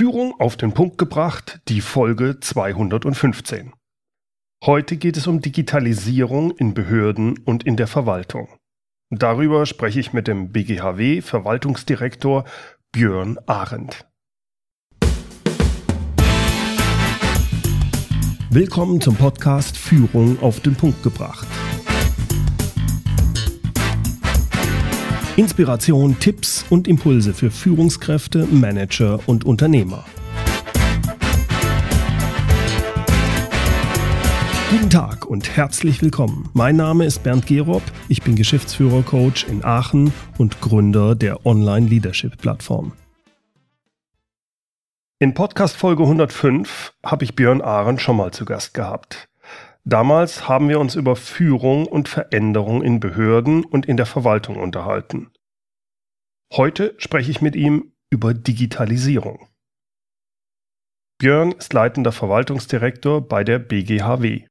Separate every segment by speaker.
Speaker 1: Führung auf den Punkt gebracht, die Folge 215. Heute geht es um Digitalisierung in Behörden und in der Verwaltung. Darüber spreche ich mit dem BGHW Verwaltungsdirektor Björn Arendt. Willkommen zum Podcast Führung auf den Punkt gebracht. Inspiration, Tipps und Impulse für Führungskräfte, Manager und Unternehmer. Guten Tag und herzlich willkommen. Mein Name ist Bernd Gerob, ich bin Geschäftsführer-Coach in Aachen und Gründer der Online-Leadership-Plattform. In Podcast Folge 105 habe ich Björn Ahren schon mal zu Gast gehabt. Damals haben wir uns über Führung und Veränderung in Behörden und in der Verwaltung unterhalten. Heute spreche ich mit ihm über Digitalisierung. Björn ist leitender Verwaltungsdirektor bei der BGHW.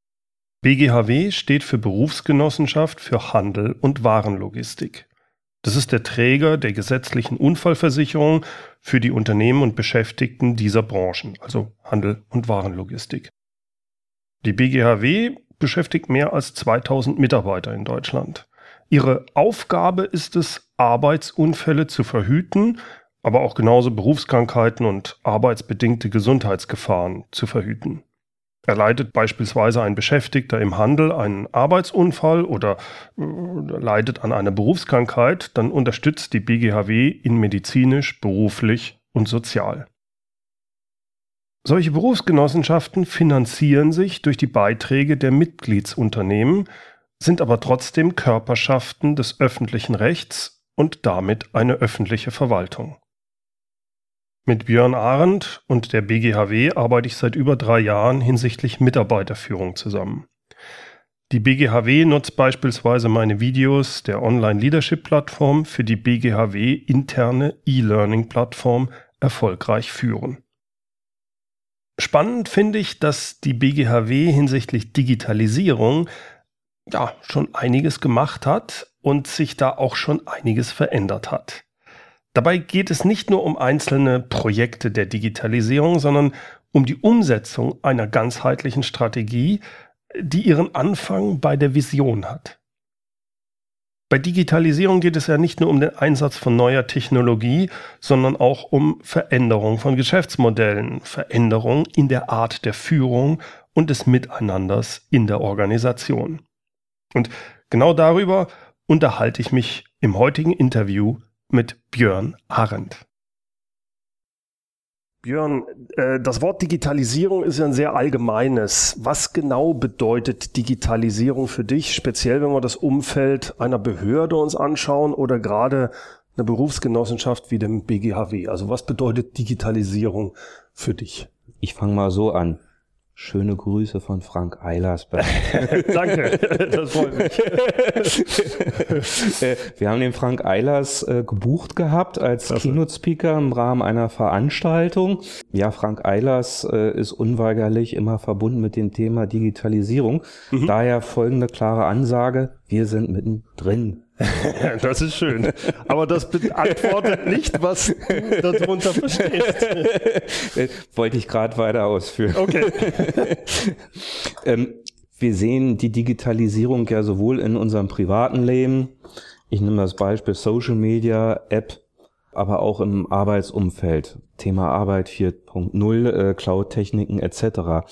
Speaker 1: BGHW steht für Berufsgenossenschaft für Handel und Warenlogistik. Das ist der Träger der gesetzlichen Unfallversicherung für die Unternehmen und Beschäftigten dieser Branchen, also Handel und Warenlogistik. Die BGHW beschäftigt mehr als 2000 Mitarbeiter in Deutschland. Ihre Aufgabe ist es, Arbeitsunfälle zu verhüten, aber auch genauso Berufskrankheiten und arbeitsbedingte Gesundheitsgefahren zu verhüten. Erleidet beispielsweise ein Beschäftigter im Handel einen Arbeitsunfall oder äh, leidet an einer Berufskrankheit, dann unterstützt die BGHW ihn medizinisch, beruflich und sozial. Solche Berufsgenossenschaften finanzieren sich durch die Beiträge der Mitgliedsunternehmen, sind aber trotzdem Körperschaften des öffentlichen Rechts und damit eine öffentliche Verwaltung. Mit Björn Arendt und der BGHW arbeite ich seit über drei Jahren hinsichtlich Mitarbeiterführung zusammen. Die BGHW nutzt beispielsweise meine Videos der Online-Leadership-Plattform für die BGHW interne E-Learning-Plattform erfolgreich führen. Spannend finde ich, dass die BGHW hinsichtlich Digitalisierung ja schon einiges gemacht hat und sich da auch schon einiges verändert hat. Dabei geht es nicht nur um einzelne Projekte der Digitalisierung, sondern um die Umsetzung einer ganzheitlichen Strategie, die ihren Anfang bei der Vision hat. Bei Digitalisierung geht es ja nicht nur um den Einsatz von neuer Technologie, sondern auch um Veränderung von Geschäftsmodellen, Veränderung in der Art der Führung und des Miteinanders in der Organisation. Und genau darüber unterhalte ich mich im heutigen Interview mit Björn Arendt. Björn, äh, das Wort Digitalisierung ist ja ein sehr allgemeines. Was genau bedeutet Digitalisierung für dich, speziell wenn wir das Umfeld einer Behörde uns anschauen oder gerade eine Berufsgenossenschaft wie dem BGHW? Also was bedeutet Digitalisierung für dich?
Speaker 2: Ich fange mal so an. Schöne Grüße von Frank Eilersberg.
Speaker 1: Danke, das freut mich.
Speaker 2: Wir haben den Frank Eilers äh, gebucht gehabt als Keynote-Speaker im Rahmen einer Veranstaltung. Ja, Frank Eilers äh, ist unweigerlich immer verbunden mit dem Thema Digitalisierung. Mhm. Daher folgende klare Ansage, wir sind mittendrin.
Speaker 1: das ist schön. Aber das beantwortet nicht, was du darunter verstehst.
Speaker 2: Wollte ich gerade weiter ausführen.
Speaker 1: Okay.
Speaker 2: ähm, wir sehen die Digitalisierung ja sowohl in unserem privaten Leben, ich nehme das Beispiel Social Media, App, aber auch im Arbeitsumfeld, Thema Arbeit 4.0, äh, Cloud-Techniken etc.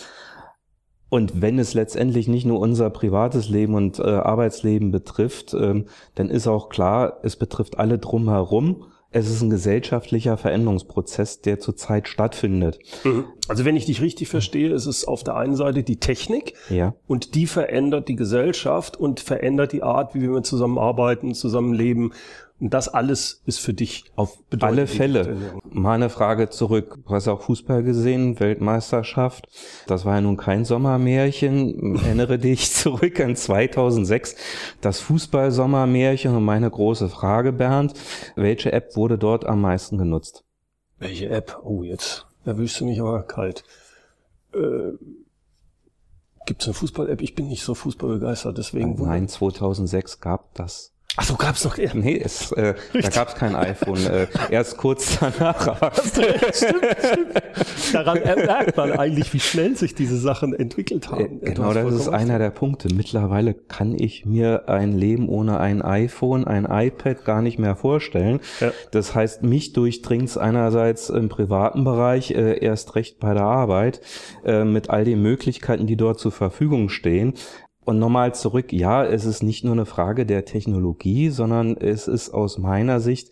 Speaker 2: Und wenn es letztendlich nicht nur unser privates Leben und äh, Arbeitsleben betrifft, ähm, dann ist auch klar, es betrifft alle drumherum. Es ist ein gesellschaftlicher Veränderungsprozess, der zurzeit stattfindet.
Speaker 1: Mhm. Also wenn ich dich richtig verstehe, ist es auf der einen Seite die Technik
Speaker 2: ja.
Speaker 1: und die verändert die Gesellschaft und verändert die Art, wie wir zusammenarbeiten, zusammenleben und das alles ist für dich
Speaker 2: auf alle Fälle. Meine Frage zurück. Du hast auch Fußball gesehen, Weltmeisterschaft. Das war ja nun kein Sommermärchen. Erinnere dich zurück an 2006, das Fußball-Sommermärchen. Und meine große Frage, Bernd, welche App wurde dort am meisten genutzt?
Speaker 1: Welche App? Oh, jetzt erwischst du mich aber kalt. Äh, Gibt es eine Fußball-App? Ich bin nicht so fußballbegeistert, deswegen.
Speaker 2: Nein, 2006 gab das Ach so, gab's noch. Nee, es, äh, da gab's kein iPhone. Äh, erst kurz danach. stimmt,
Speaker 1: stimmt. Daran merkt man eigentlich, wie schnell sich diese Sachen entwickelt haben.
Speaker 2: Äh, genau, das ist einer der Punkte. Mittlerweile kann ich mir ein Leben ohne ein iPhone, ein iPad gar nicht mehr vorstellen. Ja. Das heißt, mich durchdringt's einerseits im privaten Bereich, äh, erst recht bei der Arbeit, äh, mit all den Möglichkeiten, die dort zur Verfügung stehen. Und nochmal zurück, ja, es ist nicht nur eine Frage der Technologie, sondern es ist aus meiner Sicht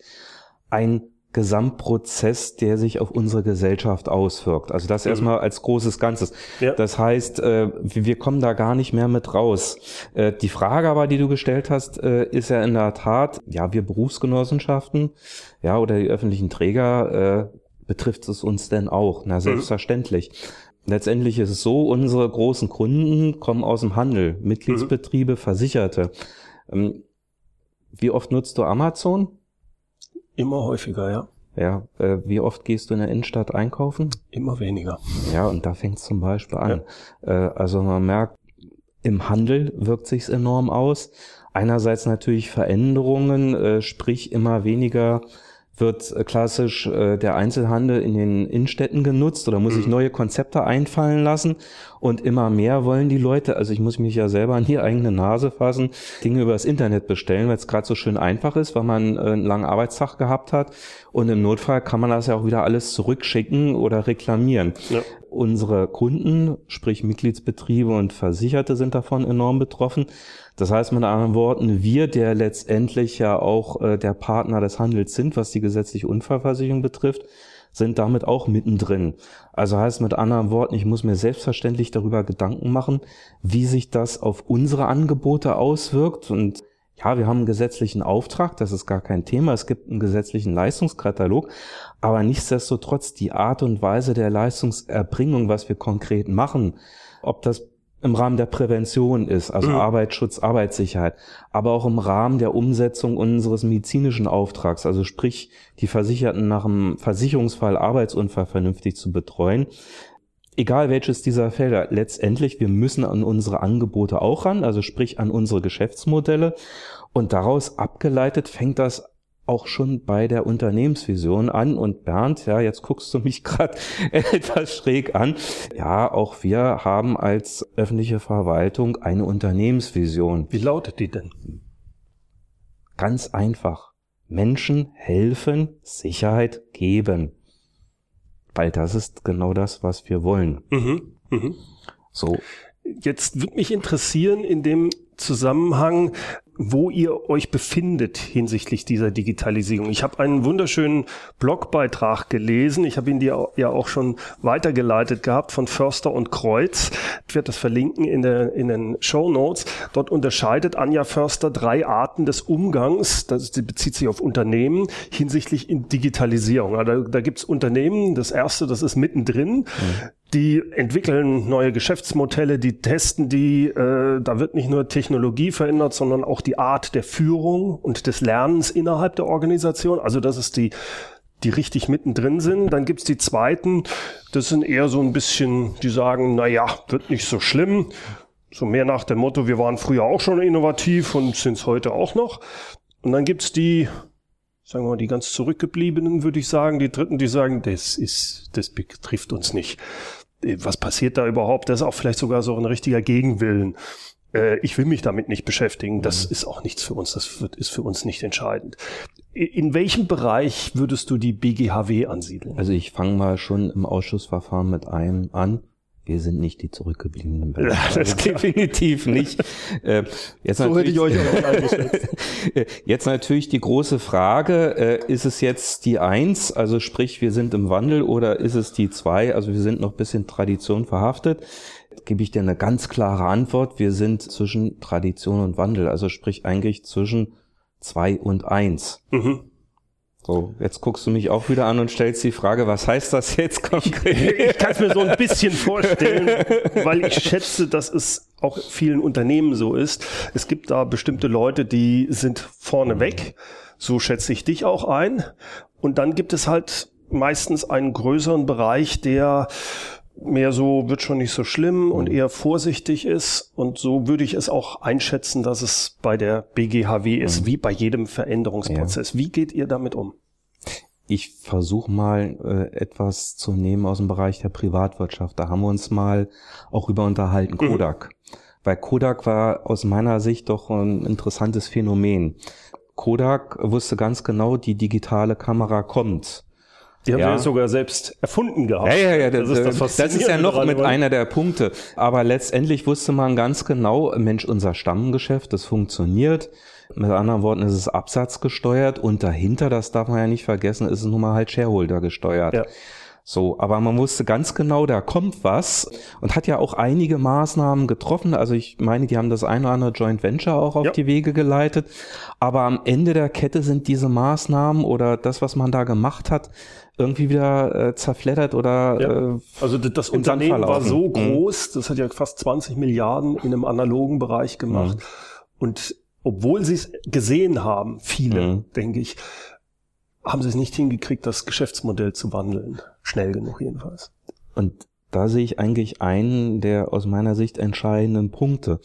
Speaker 2: ein Gesamtprozess, der sich auf unsere Gesellschaft auswirkt. Also das mhm. erstmal als großes Ganzes. Ja. Das heißt, äh, wir kommen da gar nicht mehr mit raus. Äh, die Frage aber, die du gestellt hast, äh, ist ja in der Tat, ja, wir Berufsgenossenschaften, ja, oder die öffentlichen Träger, betrifft es uns denn auch? Na, mhm. selbstverständlich. Mhm. Letztendlich ist es so, unsere großen Kunden kommen aus dem Handel, Mitgliedsbetriebe, mhm. Versicherte. Ähm, wie oft nutzt du Amazon?
Speaker 1: Immer häufiger, ja.
Speaker 2: Ja, äh, wie oft gehst du in der Innenstadt einkaufen?
Speaker 1: Immer weniger.
Speaker 2: Ja, und da fängt es zum Beispiel an. Ja. Äh, also man merkt, im Handel wirkt sich's enorm aus. Einerseits natürlich Veränderungen, äh, sprich immer weniger wird äh, klassisch äh, der Einzelhandel in den Innenstädten genutzt oder muss mhm. sich neue Konzepte einfallen lassen und immer mehr wollen die Leute, also ich muss mich ja selber an die eigene Nase fassen, Dinge übers Internet bestellen, weil es gerade so schön einfach ist, weil man äh, einen langen Arbeitstag gehabt hat und im Notfall kann man das ja auch wieder alles zurückschicken oder reklamieren. Ja. Unsere Kunden, sprich Mitgliedsbetriebe und Versicherte sind davon enorm betroffen. Das heißt mit anderen Worten, wir, der letztendlich ja auch äh, der Partner des Handels sind, was die gesetzliche Unfallversicherung betrifft, sind damit auch mittendrin. Also heißt mit anderen Worten, ich muss mir selbstverständlich darüber Gedanken machen, wie sich das auf unsere Angebote auswirkt. Und ja, wir haben einen gesetzlichen Auftrag, das ist gar kein Thema. Es gibt einen gesetzlichen Leistungskatalog, aber nichtsdestotrotz die Art und Weise der Leistungserbringung, was wir konkret machen, ob das im Rahmen der Prävention ist, also. Arbeitsschutz, Arbeitssicherheit, aber auch im Rahmen der Umsetzung unseres medizinischen Auftrags, also sprich die Versicherten nach einem Versicherungsfall Arbeitsunfall vernünftig zu betreuen. Egal welches dieser Felder, letztendlich, wir müssen an unsere Angebote auch ran, also sprich an unsere Geschäftsmodelle. Und daraus abgeleitet fängt das auch schon bei der Unternehmensvision an. Und Bernd, ja, jetzt guckst du mich gerade etwas schräg an. Ja, auch wir haben als öffentliche Verwaltung eine Unternehmensvision.
Speaker 1: Wie lautet die denn?
Speaker 2: Ganz einfach. Menschen helfen, Sicherheit geben. Weil das ist genau das, was wir wollen. Mhm,
Speaker 1: mh. So. Jetzt würde mich interessieren in dem Zusammenhang, wo ihr euch befindet hinsichtlich dieser Digitalisierung. Ich habe einen wunderschönen Blogbeitrag gelesen. Ich habe ihn dir ja auch schon weitergeleitet gehabt von Förster und Kreuz. Ich werde das verlinken in, der, in den Show Notes. Dort unterscheidet Anja Förster drei Arten des Umgangs. Das bezieht sich auf Unternehmen hinsichtlich in Digitalisierung. Da, da gibt es Unternehmen. Das erste, das ist mittendrin. Mhm die entwickeln neue Geschäftsmodelle, die testen die. Äh, da wird nicht nur Technologie verändert, sondern auch die Art der Führung und des Lernens innerhalb der Organisation. Also das ist die die richtig mittendrin sind. Dann gibt's die zweiten, das sind eher so ein bisschen, die sagen, na ja, wird nicht so schlimm. So mehr nach dem Motto, wir waren früher auch schon innovativ und sind's heute auch noch. Und dann gibt's die, sagen wir mal, die ganz zurückgebliebenen, würde ich sagen, die dritten, die sagen, das ist, das betrifft uns nicht. Was passiert da überhaupt? Das ist auch vielleicht sogar so ein richtiger Gegenwillen. Äh, ich will mich damit nicht beschäftigen. Das mhm. ist auch nichts für uns. Das wird, ist für uns nicht entscheidend. In welchem Bereich würdest du die BGHW ansiedeln?
Speaker 2: Also ich fange mal schon im Ausschussverfahren mit einem an. Wir sind nicht die zurückgebliebenen
Speaker 1: Bänder. das definitiv nicht.
Speaker 2: Äh, jetzt so hätte ich euch auch Jetzt natürlich die große Frage, äh, ist es jetzt die Eins, also sprich, wir sind im Wandel, oder ist es die Zwei, also wir sind noch ein bisschen Tradition verhaftet? Gebe ich dir eine ganz klare Antwort. Wir sind zwischen Tradition und Wandel, also sprich eigentlich zwischen zwei und eins. Mhm. So, jetzt guckst du mich auch wieder an und stellst die Frage, was heißt das jetzt konkret?
Speaker 1: Ich, ich kann es mir so ein bisschen vorstellen, weil ich schätze, dass es auch vielen Unternehmen so ist. Es gibt da bestimmte Leute, die sind vorne weg. So schätze ich dich auch ein. Und dann gibt es halt meistens einen größeren Bereich, der mehr so wird schon nicht so schlimm und eher vorsichtig ist. Und so würde ich es auch einschätzen, dass es bei der BGHW ist, wie bei jedem Veränderungsprozess. Wie geht ihr damit um?
Speaker 2: Ich versuche mal äh, etwas zu nehmen aus dem Bereich der Privatwirtschaft. Da haben wir uns mal auch über unterhalten,
Speaker 1: Mhm.
Speaker 2: Kodak. Weil Kodak war aus meiner Sicht doch ein interessantes Phänomen. Kodak wusste ganz genau, die digitale Kamera kommt.
Speaker 1: Die haben
Speaker 2: Ja.
Speaker 1: ja sogar selbst erfunden gehabt.
Speaker 2: Ja, ja, ja, das,
Speaker 1: das ist
Speaker 2: das,
Speaker 1: das
Speaker 2: ist ja noch mit einer der Punkte. Aber letztendlich wusste man ganz genau, Mensch, unser Stammgeschäft, das funktioniert. Mit anderen Worten, es ist absatzgesteuert und dahinter, das darf man ja nicht vergessen, ist es nun mal halt Shareholder gesteuert.
Speaker 1: Ja.
Speaker 2: So, aber man wusste ganz genau, da kommt was und hat ja auch einige Maßnahmen getroffen. Also ich meine, die haben das eine oder andere Joint Venture auch auf
Speaker 1: Ja.
Speaker 2: die Wege geleitet. Aber am Ende der Kette sind diese Maßnahmen oder das, was man da gemacht hat, irgendwie wieder äh, zerfleddert oder
Speaker 1: Ja.
Speaker 2: äh,
Speaker 1: Also das Unternehmen war so
Speaker 2: Mhm.
Speaker 1: groß, das hat ja fast 20 Milliarden in einem analogen Bereich gemacht. Und obwohl sie es gesehen haben, viele,
Speaker 2: Mhm.
Speaker 1: denke ich, haben sie es nicht hingekriegt, das Geschäftsmodell zu wandeln. Schnell genug jedenfalls.
Speaker 2: Und da sehe ich eigentlich einen der aus meiner Sicht entscheidenden Punkte.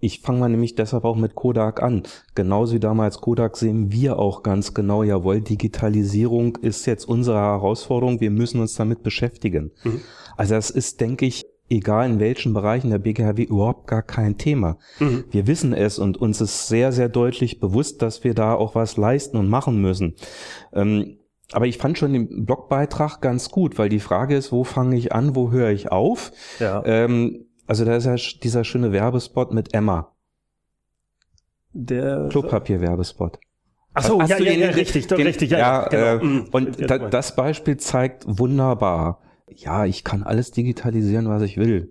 Speaker 2: Ich fange mal nämlich deshalb auch mit Kodak an. Genauso wie damals Kodak sehen wir auch ganz genau, jawohl, Digitalisierung ist jetzt unsere Herausforderung, wir müssen uns damit beschäftigen.
Speaker 1: Mhm.
Speaker 2: Also das ist, denke ich, egal in welchen Bereichen der BGHW überhaupt gar kein Thema.
Speaker 1: Mhm.
Speaker 2: Wir wissen es und uns ist sehr, sehr deutlich bewusst, dass wir da auch was leisten und machen müssen. Ähm, aber ich fand schon den Blogbeitrag ganz gut, weil die Frage ist, wo fange ich an, wo höre ich auf?
Speaker 1: Ja.
Speaker 2: Ähm, also da ist ja dieser schöne Werbespot mit Emma,
Speaker 1: Der
Speaker 2: Klopapierwerbespot.
Speaker 1: Ach so,
Speaker 2: Hast
Speaker 1: ja, ja,
Speaker 2: den-
Speaker 1: ja, richtig, doch,
Speaker 2: den-
Speaker 1: richtig, ja,
Speaker 2: ja,
Speaker 1: genau.
Speaker 2: äh,
Speaker 1: Mhm.
Speaker 2: Und da, das Beispiel zeigt wunderbar, ja, ich kann alles digitalisieren, was ich will.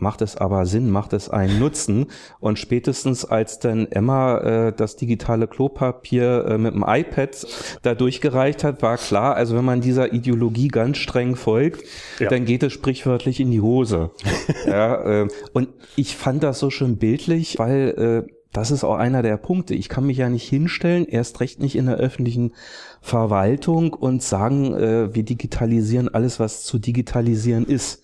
Speaker 2: Macht es aber Sinn, macht es einen Nutzen? Und spätestens als dann Emma äh, das digitale Klopapier äh, mit dem iPad da durchgereicht hat, war klar, also wenn man dieser Ideologie ganz streng folgt,
Speaker 1: Ja.
Speaker 2: dann geht es sprichwörtlich in die Hose. ja, äh, und ich fand das so schön bildlich, weil äh, das ist auch einer der Punkte. Ich kann mich ja nicht hinstellen, erst recht nicht in der öffentlichen Verwaltung und sagen, äh, wir digitalisieren alles, was zu digitalisieren ist.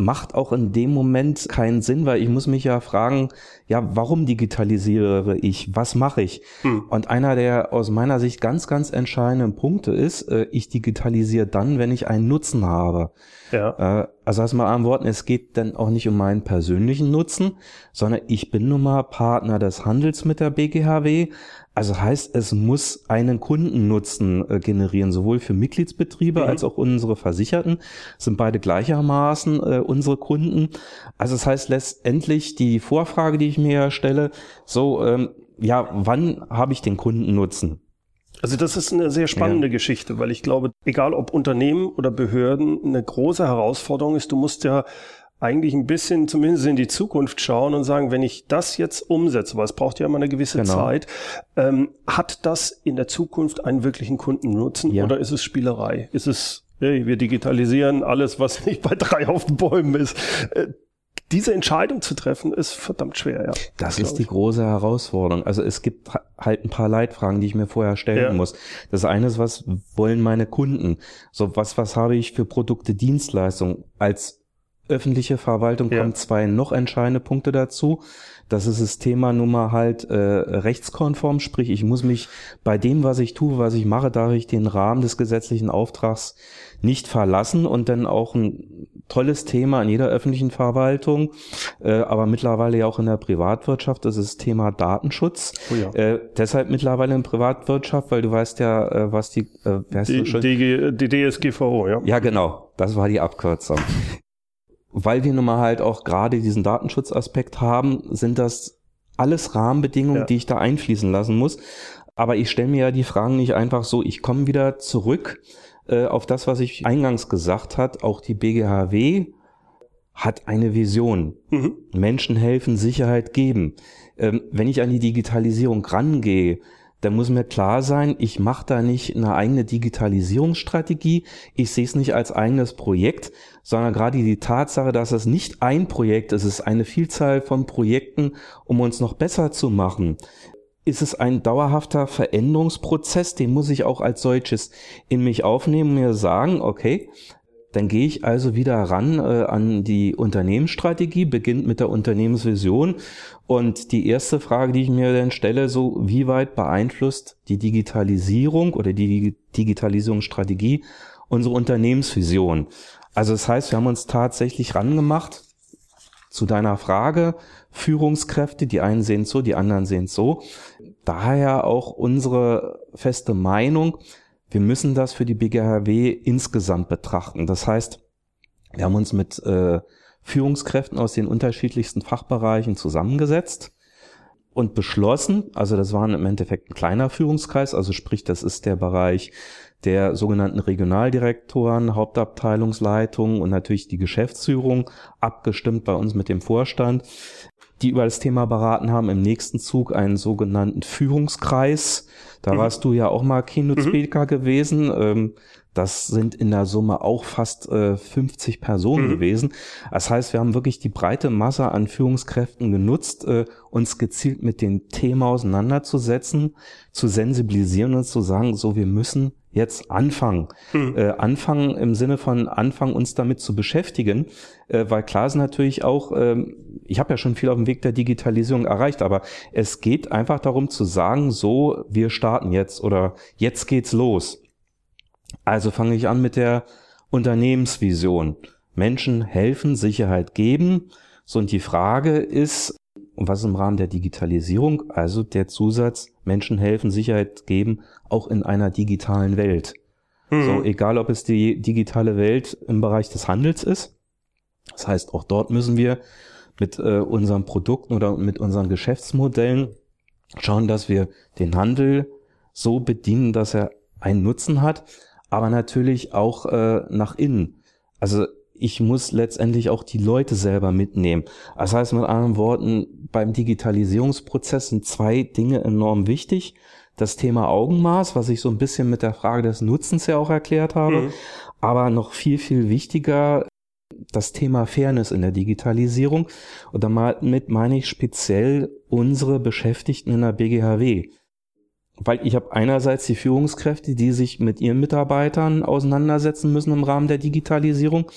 Speaker 2: Macht auch in dem Moment keinen Sinn, weil ich muss mich ja fragen, ja, warum digitalisiere ich? Was mache ich?
Speaker 1: Hm.
Speaker 2: Und einer der aus meiner Sicht ganz, ganz entscheidenden Punkte ist, äh, ich digitalisiere dann, wenn ich einen Nutzen habe.
Speaker 1: Ja.
Speaker 2: Äh, Also heißt mal an Worten, es geht dann auch nicht um meinen persönlichen Nutzen, sondern ich bin nun mal Partner des Handels mit der BGHW. Also heißt, es muss einen Kundennutzen äh, generieren, sowohl für Mitgliedsbetriebe
Speaker 1: Mhm.
Speaker 2: als auch unsere Versicherten sind beide gleichermaßen äh, unsere Kunden. Also das heißt letztendlich die Vorfrage, die ich mir stelle, so ähm, ja, wann habe ich den Kundennutzen?
Speaker 1: Also das ist eine sehr spannende Geschichte, weil ich glaube, egal ob Unternehmen oder Behörden, eine große Herausforderung ist, du musst ja eigentlich ein bisschen zumindest in die Zukunft schauen und sagen, wenn ich das jetzt umsetze, weil es braucht ja immer eine gewisse
Speaker 2: Genau.
Speaker 1: Zeit, ähm, hat das in der Zukunft einen wirklichen Kundennutzen
Speaker 2: Ja.
Speaker 1: oder ist es Spielerei? Ist es, hey, wir digitalisieren alles, was nicht bei drei auf den Bäumen ist? Äh, diese Entscheidung zu treffen, ist verdammt schwer, ja.
Speaker 2: Das ist die große Herausforderung. Also es gibt ha- halt ein paar Leitfragen, die ich mir vorher stellen
Speaker 1: Ja.
Speaker 2: muss. Das eine ist, was wollen meine Kunden? So, was, was habe ich für Produkte, Dienstleistungen? Als öffentliche Verwaltung
Speaker 1: Ja.
Speaker 2: kommen zwei noch entscheidende Punkte dazu. Das ist das Thema Nummer halt äh, rechtskonform, sprich ich muss mich bei dem, was ich tue, was ich mache, darf ich den Rahmen des gesetzlichen Auftrags nicht verlassen und dann auch ein tolles Thema in jeder öffentlichen Verwaltung, äh, aber mittlerweile ja auch in der Privatwirtschaft, das ist das Thema Datenschutz.
Speaker 1: Oh ja.
Speaker 2: Äh, deshalb mittlerweile in Privatwirtschaft, weil du weißt ja, äh, was die, äh, wer heißt
Speaker 1: Die,
Speaker 2: so schön?
Speaker 1: die, die DSGVO, ja.
Speaker 2: Ja, genau. Das war die Abkürzung. Weil wir nun mal halt auch gerade diesen Datenschutzaspekt haben, sind das alles Rahmenbedingungen,
Speaker 1: Ja.
Speaker 2: die ich da einfließen lassen muss. Aber ich stelle mir ja die Fragen nicht einfach so. Ich komme wieder zurück äh, auf das, was ich eingangs gesagt hat. Auch die BGHW hat eine Vision.
Speaker 1: Mhm.
Speaker 2: Menschen helfen, Sicherheit geben. Ähm, wenn ich an die Digitalisierung rangehe, dann muss mir klar sein, ich mache da nicht eine eigene Digitalisierungsstrategie. Ich sehe es nicht als eigenes Projekt, sondern gerade die Tatsache, dass es nicht ein Projekt ist, es ist eine Vielzahl von Projekten, um uns noch besser zu machen. Ist es ein dauerhafter Veränderungsprozess, den muss ich auch als solches in mich aufnehmen und mir sagen, okay, Dann gehe ich also wieder ran äh, an die Unternehmensstrategie, beginnt mit der Unternehmensvision. Und die erste Frage, die ich mir dann stelle, so wie weit beeinflusst die Digitalisierung oder die Digitalisierungsstrategie unsere Unternehmensvision? Also das heißt, wir haben uns tatsächlich rangemacht zu deiner Frage, Führungskräfte, die einen sehen so, die anderen sehen so. Daher auch unsere feste Meinung, wir müssen das für die BGHW insgesamt betrachten. Das heißt, wir haben uns mit äh, Führungskräften aus den unterschiedlichsten Fachbereichen zusammengesetzt und beschlossen, also das war im Endeffekt ein kleiner Führungskreis, also sprich, das ist der Bereich der sogenannten Regionaldirektoren, Hauptabteilungsleitungen und natürlich die Geschäftsführung, abgestimmt bei uns mit dem Vorstand, die über das Thema beraten haben. Im nächsten Zug einen sogenannten Führungskreis. Da mhm. warst du ja auch mal Keynote-Speaker mhm. gewesen. Ähm, das sind in der Summe auch fast äh, 50 Personen mhm. gewesen. Das heißt, wir haben wirklich die breite Masse an Führungskräften genutzt, äh, uns gezielt mit dem Thema auseinanderzusetzen, zu sensibilisieren und zu sagen, so wir müssen jetzt anfangen. Mhm. Äh, anfangen im Sinne von anfangen, uns damit zu beschäftigen, äh, weil klar ist natürlich auch, äh, ich habe ja schon viel auf dem Weg der Digitalisierung erreicht, aber es geht einfach darum zu sagen, so, wir starten jetzt oder jetzt geht's los. Also fange ich an mit der Unternehmensvision. Menschen helfen, Sicherheit geben. So, und die Frage ist, und was im Rahmen der Digitalisierung, also der Zusatz, Menschen helfen, Sicherheit geben, auch in einer digitalen Welt. Mhm. So, egal ob es die digitale Welt im Bereich des Handels ist. Das heißt, auch dort müssen wir mit äh, unseren Produkten oder mit unseren Geschäftsmodellen schauen, dass wir den Handel so bedienen, dass er einen Nutzen hat, aber natürlich auch äh, nach innen. Also ich muss letztendlich auch die Leute selber mitnehmen. Das heißt mit anderen Worten, beim Digitalisierungsprozess sind zwei Dinge enorm wichtig. Das Thema Augenmaß, was ich so ein bisschen mit der Frage des Nutzens ja auch erklärt habe, mhm. aber noch viel, viel wichtiger das Thema Fairness in der Digitalisierung. Und damit meine ich speziell unsere Beschäftigten in der BGHW weil ich habe einerseits die Führungskräfte, die sich mit ihren Mitarbeitern auseinandersetzen müssen im Rahmen der Digitalisierung.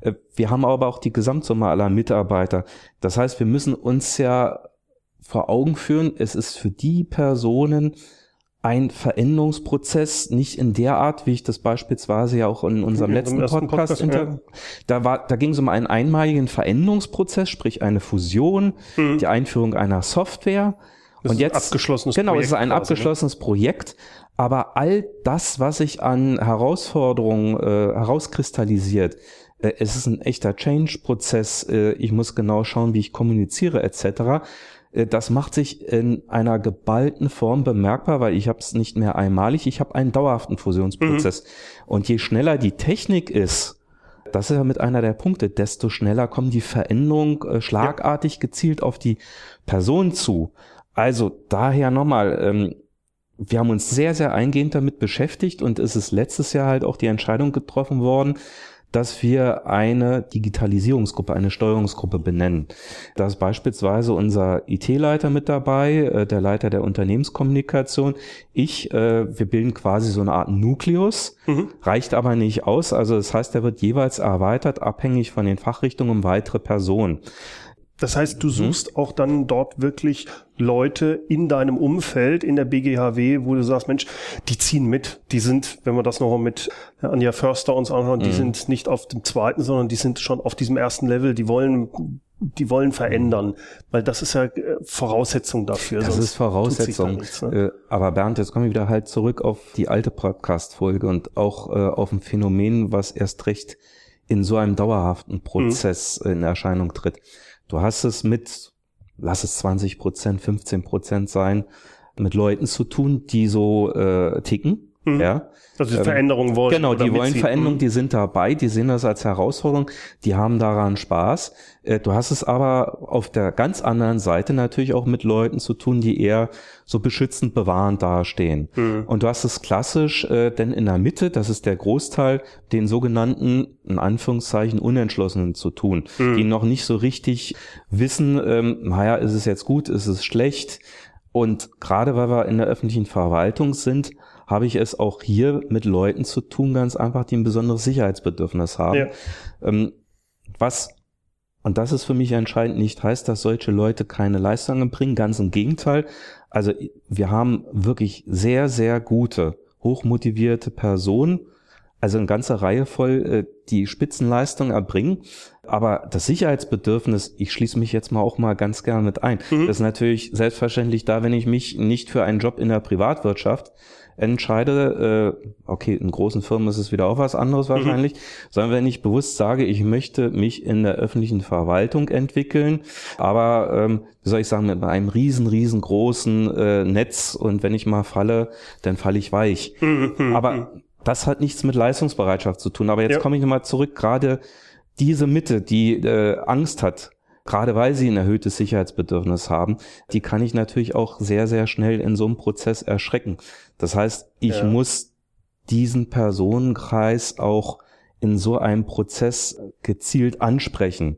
Speaker 2: Äh, wir haben aber auch die Gesamtsumme aller Mitarbeiter. Das heißt, wir müssen uns ja vor Augen führen, es ist für die Personen ein Veränderungsprozess, nicht in der Art, wie ich das beispielsweise ja auch in unserem letzten Podcast, Podcast ja. da war, da ging es um einen einmaligen Veränderungsprozess, sprich eine Fusion, mhm. die Einführung einer Software
Speaker 1: das und jetzt, abgeschlossenes
Speaker 2: genau, Projekt es ist ein quasi, ne? abgeschlossenes ne? Projekt. Aber all das, was sich an Herausforderungen äh, herauskristallisiert, äh, es ist ein echter Change-Prozess. Äh, ich muss genau schauen, wie ich kommuniziere etc. Äh, das macht sich in einer geballten Form bemerkbar, weil ich habe es nicht mehr einmalig, ich habe einen dauerhaften Fusionsprozess. Mhm. Und je schneller die Technik ist, das ist ja mit einer der Punkte, desto schneller kommen die Veränderungen äh, schlagartig ja. gezielt auf die Person zu. Also daher nochmal, ähm, wir haben uns sehr, sehr eingehend damit beschäftigt und es ist letztes Jahr halt auch die Entscheidung getroffen worden, dass wir eine Digitalisierungsgruppe, eine Steuerungsgruppe benennen. Da ist beispielsweise unser IT-Leiter mit dabei, äh, der Leiter der Unternehmenskommunikation. Ich, äh, wir bilden quasi so eine Art Nukleus, mhm. reicht aber nicht aus. Also das heißt, er wird jeweils erweitert, abhängig von den Fachrichtungen um weitere Personen.
Speaker 1: Das heißt, du mhm. suchst auch dann dort wirklich Leute in deinem Umfeld, in der BGHW, wo du sagst, Mensch, die ziehen mit. Die sind, wenn wir das noch mit Anja Förster uns anschauen, mhm. die sind nicht auf dem zweiten, sondern die sind schon auf diesem ersten Level. Die wollen, die wollen verändern. Weil das ist ja äh, Voraussetzung dafür.
Speaker 2: Das ist Voraussetzung. Nichts, ne? Äh, aber Bernd, jetzt komme ich wieder halt zurück auf die alte Podcast-Folge und auch äh, auf ein Phänomen, was erst recht in so einem dauerhaften mhm. Prozess mhm. in Erscheinung tritt. Du hast es mit, lass es 20 Prozent, 15 Prozent sein, mit Leuten zu tun, die so äh, ticken. Mhm. Ja.
Speaker 1: Also die ähm, Veränderung wollen.
Speaker 2: Genau, die wollen Veränderung, mhm. die sind dabei, die sehen das als Herausforderung, die haben daran Spaß. Äh, du hast es aber auf der ganz anderen Seite natürlich auch mit Leuten zu tun, die eher so beschützend bewahrend dastehen. Mhm. Und du hast es klassisch, äh, denn in der Mitte, das ist der Großteil, den sogenannten, in Anführungszeichen, Unentschlossenen zu tun, mhm. die noch nicht so richtig wissen, ähm, naja, ist es jetzt gut, ist es schlecht. Und gerade weil wir in der öffentlichen Verwaltung sind, habe ich es auch hier mit Leuten zu tun, ganz einfach, die ein besonderes Sicherheitsbedürfnis haben. Ja. Ähm, was und das ist für mich entscheidend nicht heißt, dass solche Leute keine Leistungen bringen, ganz im Gegenteil. Also wir haben wirklich sehr, sehr gute, hochmotivierte Personen, also eine ganze Reihe voll, äh, die Spitzenleistung erbringen. Aber das Sicherheitsbedürfnis, ich schließe mich jetzt mal auch mal ganz gerne mit ein. Mhm. Das ist natürlich selbstverständlich da, wenn ich mich nicht für einen Job in der Privatwirtschaft entscheide, äh, okay, in großen Firmen ist es wieder auch was anderes mhm. wahrscheinlich, mhm. sondern wenn ich bewusst sage, ich möchte mich in der öffentlichen Verwaltung entwickeln, aber ähm, wie soll ich sagen, mit einem riesen, riesengroßen äh, Netz und wenn ich mal falle, dann falle ich weich. Mhm. Aber das hat nichts mit Leistungsbereitschaft zu tun. Aber jetzt ja. komme ich nochmal zurück, gerade diese Mitte, die äh, Angst hat, gerade weil sie ein erhöhtes Sicherheitsbedürfnis haben, die kann ich natürlich auch sehr, sehr schnell in so einem Prozess erschrecken. Das heißt, ich ja. muss diesen Personenkreis auch in so einem Prozess gezielt ansprechen.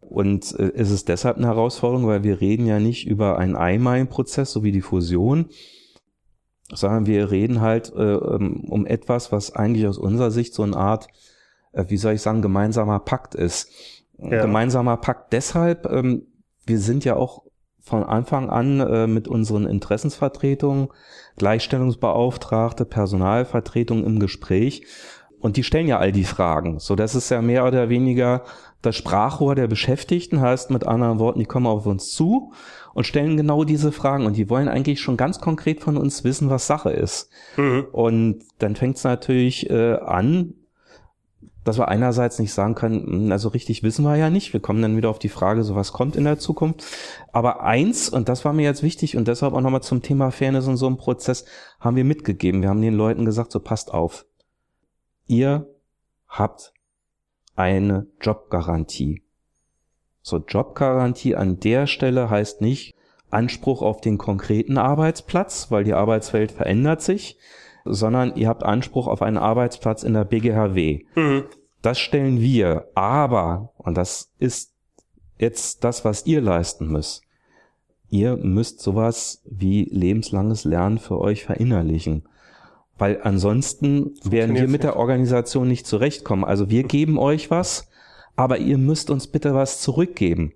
Speaker 2: Und äh, es ist deshalb eine Herausforderung, weil wir reden ja nicht über einen Einmeilen-Prozess, so wie die Fusion, sondern wir reden halt äh, ähm, um etwas, was eigentlich aus unserer Sicht so eine Art, äh, wie soll ich sagen, gemeinsamer Pakt ist. Ja. Gemeinsamer Pakt deshalb, ähm, wir sind ja auch von Anfang an äh, mit unseren Interessensvertretungen, Gleichstellungsbeauftragte, Personalvertretung im Gespräch. Und die stellen ja all die Fragen. So, das ist ja mehr oder weniger das Sprachrohr der Beschäftigten, heißt mit anderen Worten, die kommen auf uns zu und stellen genau diese Fragen und die wollen eigentlich schon ganz konkret von uns wissen, was Sache ist. Mhm. Und dann fängt es natürlich äh, an, dass wir einerseits nicht sagen können, hm, also richtig wissen wir ja nicht. Wir kommen dann wieder auf die Frage, so was kommt in der Zukunft. Aber eins, und das war mir jetzt wichtig und deshalb auch nochmal zum Thema Fairness und so einem Prozess, haben wir mitgegeben. Wir haben den Leuten gesagt, so passt auf. Ihr habt eine Jobgarantie. So Jobgarantie an der Stelle heißt nicht Anspruch auf den konkreten Arbeitsplatz, weil die Arbeitswelt verändert sich, sondern ihr habt Anspruch auf einen Arbeitsplatz in der BGHW. Mhm. Das stellen wir, aber, und das ist jetzt das, was ihr leisten müsst, ihr müsst sowas wie lebenslanges Lernen für euch verinnerlichen. Weil ansonsten werden wir mit der Organisation nicht zurechtkommen. Also wir geben euch was, aber ihr müsst uns bitte was zurückgeben.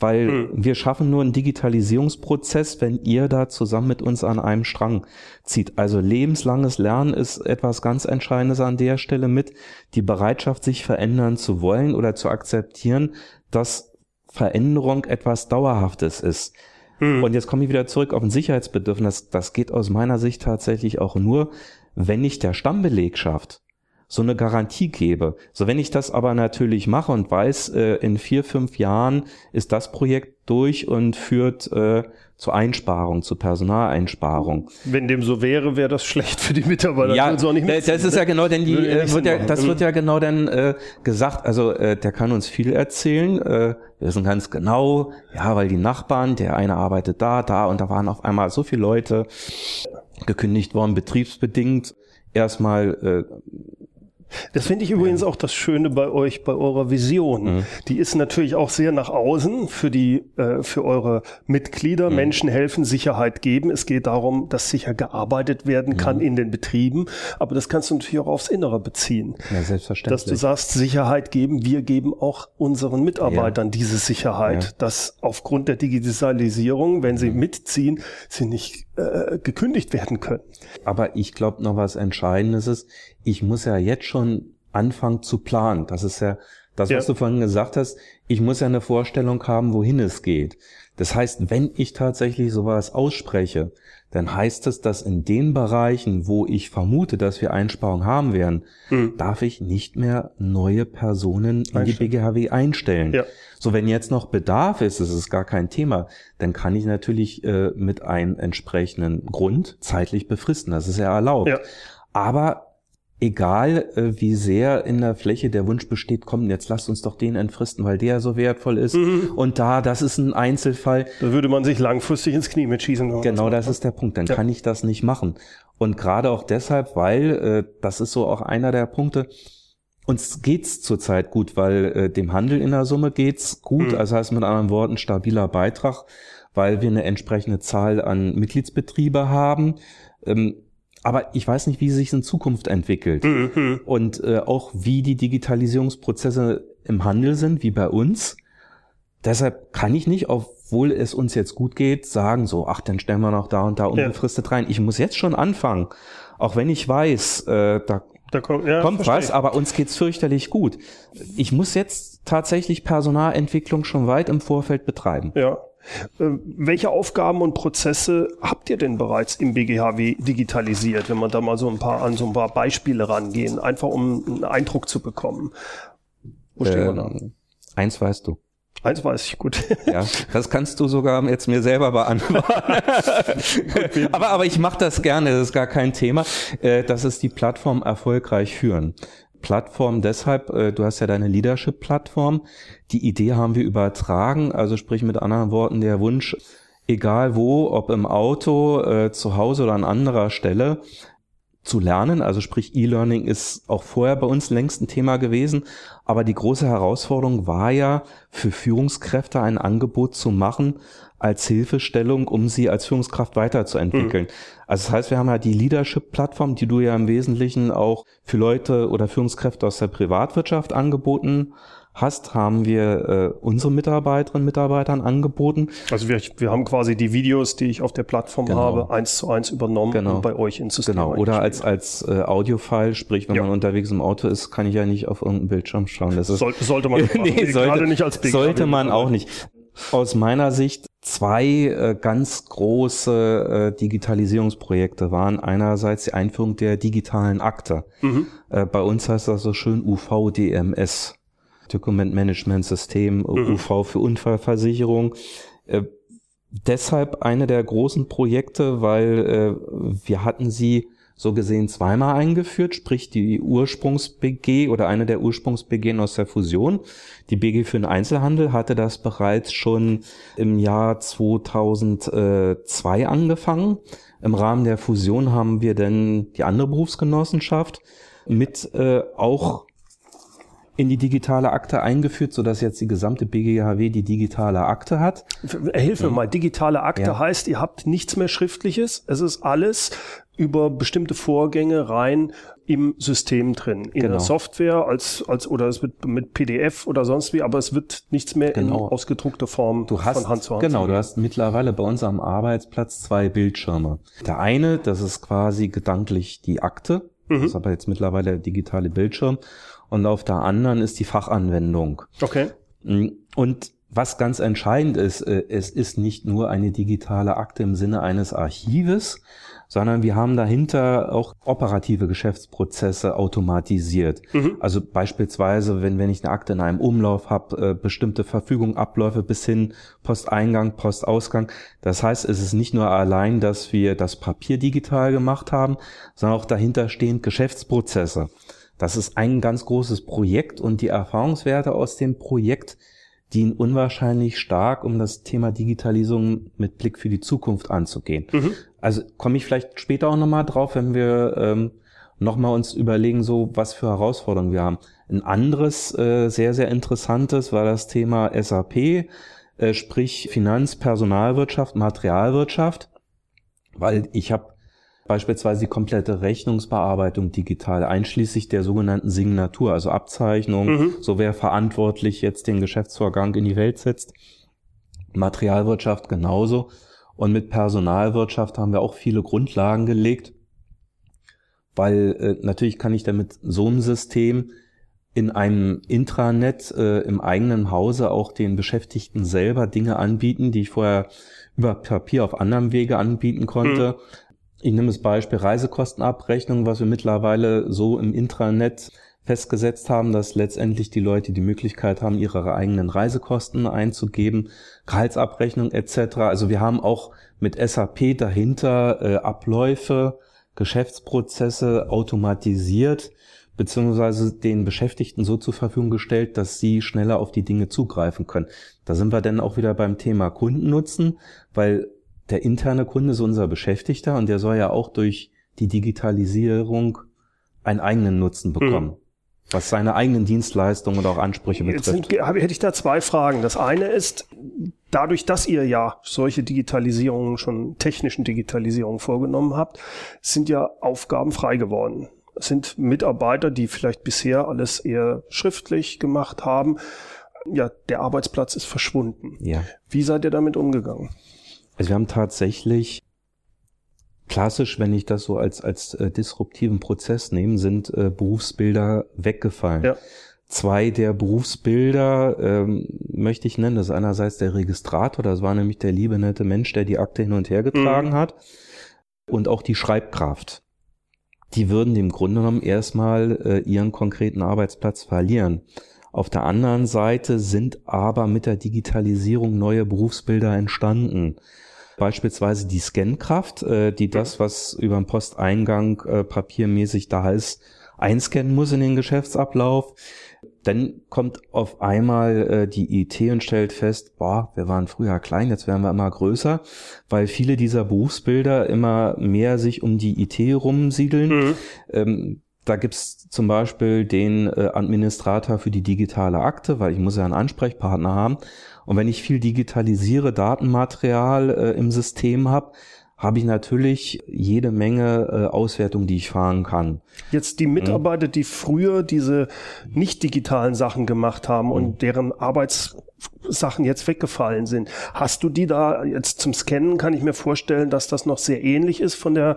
Speaker 2: Weil hm. wir schaffen nur einen Digitalisierungsprozess, wenn ihr da zusammen mit uns an einem Strang zieht. Also lebenslanges Lernen ist etwas ganz Entscheidendes an der Stelle mit. Die Bereitschaft, sich verändern zu wollen oder zu akzeptieren, dass Veränderung etwas Dauerhaftes ist. Hm. Und jetzt komme ich wieder zurück auf ein Sicherheitsbedürfnis. Das geht aus meiner Sicht tatsächlich auch nur, wenn nicht der Stammbelegschaft so eine Garantie gebe. So wenn ich das aber natürlich mache und weiß, äh, in vier, fünf Jahren ist das Projekt durch und führt äh, zu Einsparung, zu Personaleinsparung.
Speaker 1: Wenn dem so wäre, wäre das schlecht für die Mitarbeiter.
Speaker 2: Ja, das, das ist ja genau, denn die äh, wird ja, das wird ja genau dann äh, gesagt. Also äh, der kann uns viel erzählen. Äh, wir wissen ganz genau, ja, weil die Nachbarn, der eine arbeitet da, da und da waren auf einmal so viele Leute gekündigt worden, betriebsbedingt. Erstmal äh,
Speaker 1: das finde ich übrigens auch das Schöne bei euch, bei eurer Vision. Mhm. Die ist natürlich auch sehr nach außen für die, äh, für eure Mitglieder. Mhm. Menschen helfen, Sicherheit geben. Es geht darum, dass sicher gearbeitet werden kann mhm. in den Betrieben. Aber das kannst du natürlich auch aufs Innere beziehen.
Speaker 2: Ja, selbstverständlich.
Speaker 1: Dass du sagst, Sicherheit geben. Wir geben auch unseren Mitarbeitern ja. diese Sicherheit, ja. dass aufgrund der Digitalisierung, wenn sie mhm. mitziehen, sie nicht äh, gekündigt werden können.
Speaker 2: Aber ich glaube noch was Entscheidendes ist, ich muss ja jetzt schon anfangen zu planen. Das ist ja das, was ja. du vorhin gesagt hast. Ich muss ja eine Vorstellung haben, wohin es geht. Das heißt, wenn ich tatsächlich sowas ausspreche, dann heißt es, dass in den Bereichen, wo ich vermute, dass wir Einsparungen haben werden, mhm. darf ich nicht mehr neue Personen in die BGHW einstellen. Ja. So, wenn jetzt noch Bedarf ist, das ist gar kein Thema, dann kann ich natürlich äh, mit einem entsprechenden Grund zeitlich befristen. Das ist ja erlaubt. Ja. Aber egal äh, wie sehr in der Fläche der Wunsch besteht, komm, jetzt lasst uns doch den entfristen, weil der so wertvoll ist. Mhm. Und da, das ist ein Einzelfall.
Speaker 1: Da würde man sich langfristig ins Knie mitschießen.
Speaker 2: Genau, das ist der Punkt. Dann ja. kann ich das nicht machen. Und gerade auch deshalb, weil äh, das ist so auch einer der Punkte. Uns geht's zurzeit gut, weil äh, dem Handel in der Summe geht's gut. Mhm. Also heißt mit anderen Worten stabiler Beitrag, weil wir eine entsprechende Zahl an Mitgliedsbetriebe haben. Ähm, aber ich weiß nicht, wie sich in Zukunft entwickelt
Speaker 1: Mhm.
Speaker 2: und äh, auch wie die Digitalisierungsprozesse im Handel sind, wie bei uns. Deshalb kann ich nicht, obwohl es uns jetzt gut geht, sagen so, ach, dann stellen wir noch da und da unbefristet rein. Ich muss jetzt schon anfangen, auch wenn ich weiß, äh, da
Speaker 1: Da kommt, ja,
Speaker 2: kommt was, aber uns geht's fürchterlich gut. Ich muss jetzt tatsächlich Personalentwicklung schon weit im Vorfeld betreiben.
Speaker 1: Ja. Äh, Welche Aufgaben und Prozesse habt ihr denn bereits im BGHW digitalisiert, wenn man da mal so ein paar an so ein paar Beispiele rangehen, einfach um einen Eindruck zu bekommen? Wo stehen wir da?
Speaker 2: Ähm, eins weißt du.
Speaker 1: Eins weiß ich gut.
Speaker 2: Ja, das kannst du sogar jetzt mir selber beantworten. aber, aber ich mache das gerne, das ist gar kein Thema. Äh, Das ist die Plattform erfolgreich führen. Plattform deshalb, äh, du hast ja deine Leadership-Plattform. Die Idee haben wir übertragen, also sprich mit anderen Worten der Wunsch, egal wo, ob im Auto, äh, zu Hause oder an anderer Stelle, zu lernen. Also sprich, E-Learning ist auch vorher bei uns längst ein Thema gewesen. Aber die große Herausforderung war ja, für Führungskräfte ein Angebot zu machen als Hilfestellung, um sie als Führungskraft weiterzuentwickeln. Also das heißt, wir haben ja die Leadership-Plattform, die du ja im Wesentlichen auch für Leute oder Führungskräfte aus der Privatwirtschaft angeboten hast, haben wir äh, unsere Mitarbeiterinnen und Mitarbeitern angeboten.
Speaker 1: Also wir, wir haben quasi die Videos, die ich auf der Plattform
Speaker 2: Genau.
Speaker 1: habe, eins zu eins übernommen
Speaker 2: Genau.
Speaker 1: und bei euch ins System
Speaker 2: Genau, oder als, als äh, Audiofile, sprich, wenn
Speaker 1: Ja.
Speaker 2: man unterwegs im Auto ist, kann ich ja nicht auf irgendeinen Bildschirm schauen. Das ist,
Speaker 1: Soll, sollte man
Speaker 2: nee, sollte,
Speaker 1: gerade nicht als BGHW.
Speaker 2: sollte man auch nicht. Aus meiner Sicht zwei äh, ganz große äh, Digitalisierungsprojekte waren einerseits die Einführung der digitalen Akte.
Speaker 1: Mhm.
Speaker 2: Äh, bei uns heißt das so schön UVDMS, Document Management System,
Speaker 1: Mhm.
Speaker 2: UV für Unfallversicherung. Äh, deshalb eine der großen Projekte, weil äh, wir hatten sie so gesehen zweimal eingeführt, sprich die Ursprungs-BG oder eine der Ursprungs-BG aus der Fusion. Die BG für den Einzelhandel hatte das bereits schon im Jahr 2002 angefangen. Im Rahmen der Fusion haben wir dann die andere Berufsgenossenschaft mit äh, auch in die digitale Akte eingeführt, sodass jetzt die gesamte BGHW die digitale Akte hat.
Speaker 1: Hilf mir mal, digitale Akte
Speaker 2: Ja.
Speaker 1: heißt, ihr habt nichts mehr Schriftliches. Es ist alles über bestimmte Vorgänge rein im System drin. In
Speaker 2: Genau.
Speaker 1: der Software als, als, oder es wird mit PDF oder sonst wie, aber es wird nichts mehr in
Speaker 2: Genau.
Speaker 1: ausgedruckter Form
Speaker 2: Du hast,
Speaker 1: von Hand zu Hand.
Speaker 2: genau, du hast mittlerweile bei uns am Arbeitsplatz zwei Bildschirme. Der eine, das ist quasi gedanklich die Akte,
Speaker 1: Mhm.
Speaker 2: das ist aber jetzt mittlerweile der digitale Bildschirm. Und auf der anderen ist die Fachanwendung.
Speaker 1: Okay.
Speaker 2: Und was ganz entscheidend ist, äh, es ist nicht nur eine digitale Akte im Sinne eines Archives, sondern wir haben dahinter auch operative Geschäftsprozesse automatisiert.
Speaker 1: Mhm.
Speaker 2: Also beispielsweise, wenn, wenn ich eine Akte in einem Umlauf habe, äh, bestimmte Verfügung, Abläufe bis hin Posteingang, Postausgang. Das heißt, es ist nicht nur allein, dass wir das Papier digital gemacht haben, sondern auch dahinter stehen Geschäftsprozesse. Das ist ein ganz großes Projekt und die Erfahrungswerte aus dem Projekt dienen unwahrscheinlich stark, um das Thema Digitalisierung mit Blick für die Zukunft anzugehen.
Speaker 1: Mhm.
Speaker 2: Also komme ich vielleicht später auch nochmal drauf, wenn wir ähm, nochmal uns überlegen, so was für Herausforderungen wir haben. Ein anderes äh, sehr, sehr interessantes war das Thema SAP, äh, sprich Finanz, Personalwirtschaft, Materialwirtschaft, weil ich habe beispielsweise die komplette Rechnungsbearbeitung digital, einschließlich der sogenannten Signatur, also Abzeichnung,
Speaker 1: Mhm.
Speaker 2: so wer verantwortlich jetzt den Geschäftsvorgang in die Welt setzt. Materialwirtschaft genauso. Und mit Personalwirtschaft haben wir auch viele Grundlagen gelegt, weil äh, natürlich kann ich damit so einem System in einem Intranet äh, im eigenen Hause auch den Beschäftigten selber Dinge anbieten, die ich vorher über Papier auf anderem Wege anbieten konnte. Ich nehme das Beispiel Reisekostenabrechnung, was wir mittlerweile so im Intranet festgesetzt haben, dass letztendlich die Leute die Möglichkeit haben, ihre eigenen Reisekosten einzugeben, Gehaltsabrechnung etc. Also wir haben auch mit SAP dahinter äh, Abläufe, Geschäftsprozesse automatisiert beziehungsweise den Beschäftigten so zur Verfügung gestellt, dass sie schneller auf die Dinge zugreifen können. Da sind wir dann auch wieder beim Thema Kundennutzen, weil der interne Kunde ist unser Beschäftigter und der soll ja auch durch die Digitalisierung einen eigenen Nutzen bekommen. was seine eigenen Dienstleistungen oder auch Ansprüche betrifft.
Speaker 1: Jetzt sind, hätte ich da zwei Fragen. Das eine ist, dadurch, dass ihr ja solche Digitalisierungen, schon technischen Digitalisierungen vorgenommen habt, sind ja Aufgaben frei geworden. Es sind Mitarbeiter, die vielleicht bisher alles eher schriftlich gemacht haben. Ja, der Arbeitsplatz ist verschwunden.
Speaker 2: Ja.
Speaker 1: Wie seid ihr damit umgegangen?
Speaker 2: Also wir haben tatsächlich klassisch, wenn ich das so als, als äh, disruptiven Prozess nehme, sind äh, Berufsbilder weggefallen. Ja. Zwei der Berufsbilder ähm, möchte ich nennen. Das ist einerseits der Registrator, das war nämlich der liebe nette Mensch, der die Akte hin und her getragen mhm. hat. Und auch die Schreibkraft. Die würden im Grunde genommen erstmal äh, ihren konkreten Arbeitsplatz verlieren. Auf der anderen Seite sind aber mit der Digitalisierung neue Berufsbilder entstanden beispielsweise die Scankraft, äh, die das, was über den Posteingang äh, papiermäßig da ist, einscannen muss in den Geschäftsablauf. Dann kommt auf einmal äh, die IT und stellt fest, boah, wir waren früher klein, jetzt werden wir immer größer, weil viele dieser Berufsbilder immer mehr sich um die IT rumsiedeln. Mhm. Ähm, da gibt's zum Beispiel den äh, Administrator für die digitale Akte, weil ich muss ja einen Ansprechpartner haben. Und wenn ich viel digitalisiere, Datenmaterial äh, im System habe, habe ich natürlich jede Menge äh, Auswertung, die ich fahren kann.
Speaker 1: Jetzt die. Mitarbeiter, die früher diese nicht digitalen Sachen gemacht haben und mhm. deren Arbeitssachen jetzt weggefallen sind. Hast du die da jetzt zum Scannen? Kann ich mir vorstellen, dass das noch sehr ähnlich ist von der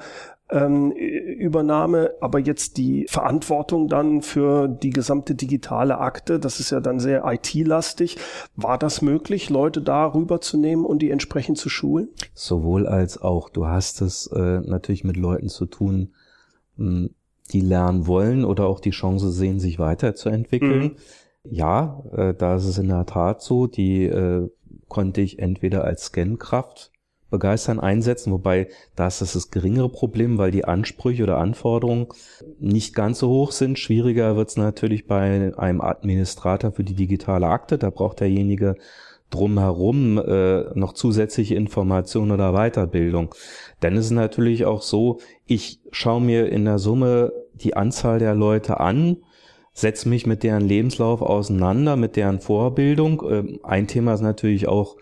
Speaker 1: ähm, Übernahme, aber jetzt die Verantwortung dann für die gesamte digitale Akte, das ist ja dann sehr IT-lastig. War das möglich, Leute da rüberzunehmen und die entsprechend zu schulen?
Speaker 2: Sowohl als auch. Du hast es äh, natürlich mit Leuten zu tun, mh, hm, die lernen wollen oder auch die Chance sehen, sich weiterzuentwickeln. Mhm. Ja, äh, da ist es in der Tat so, die äh, konnte ich entweder als Scankraft begeistern einsetzen, wobei das ist das geringere Problem, weil die Ansprüche oder Anforderungen nicht ganz so hoch sind. Schwieriger wird es natürlich bei einem Administrator für die digitale Akte. Da braucht derjenige drumherum äh, noch zusätzliche Informationen oder Weiterbildung. Denn es ist natürlich auch so, ich schaue mir in der Summe die Anzahl der Leute an, setze mich mit deren Lebenslauf auseinander, mit deren Vorbildung. Ähm, ein Thema ist natürlich auch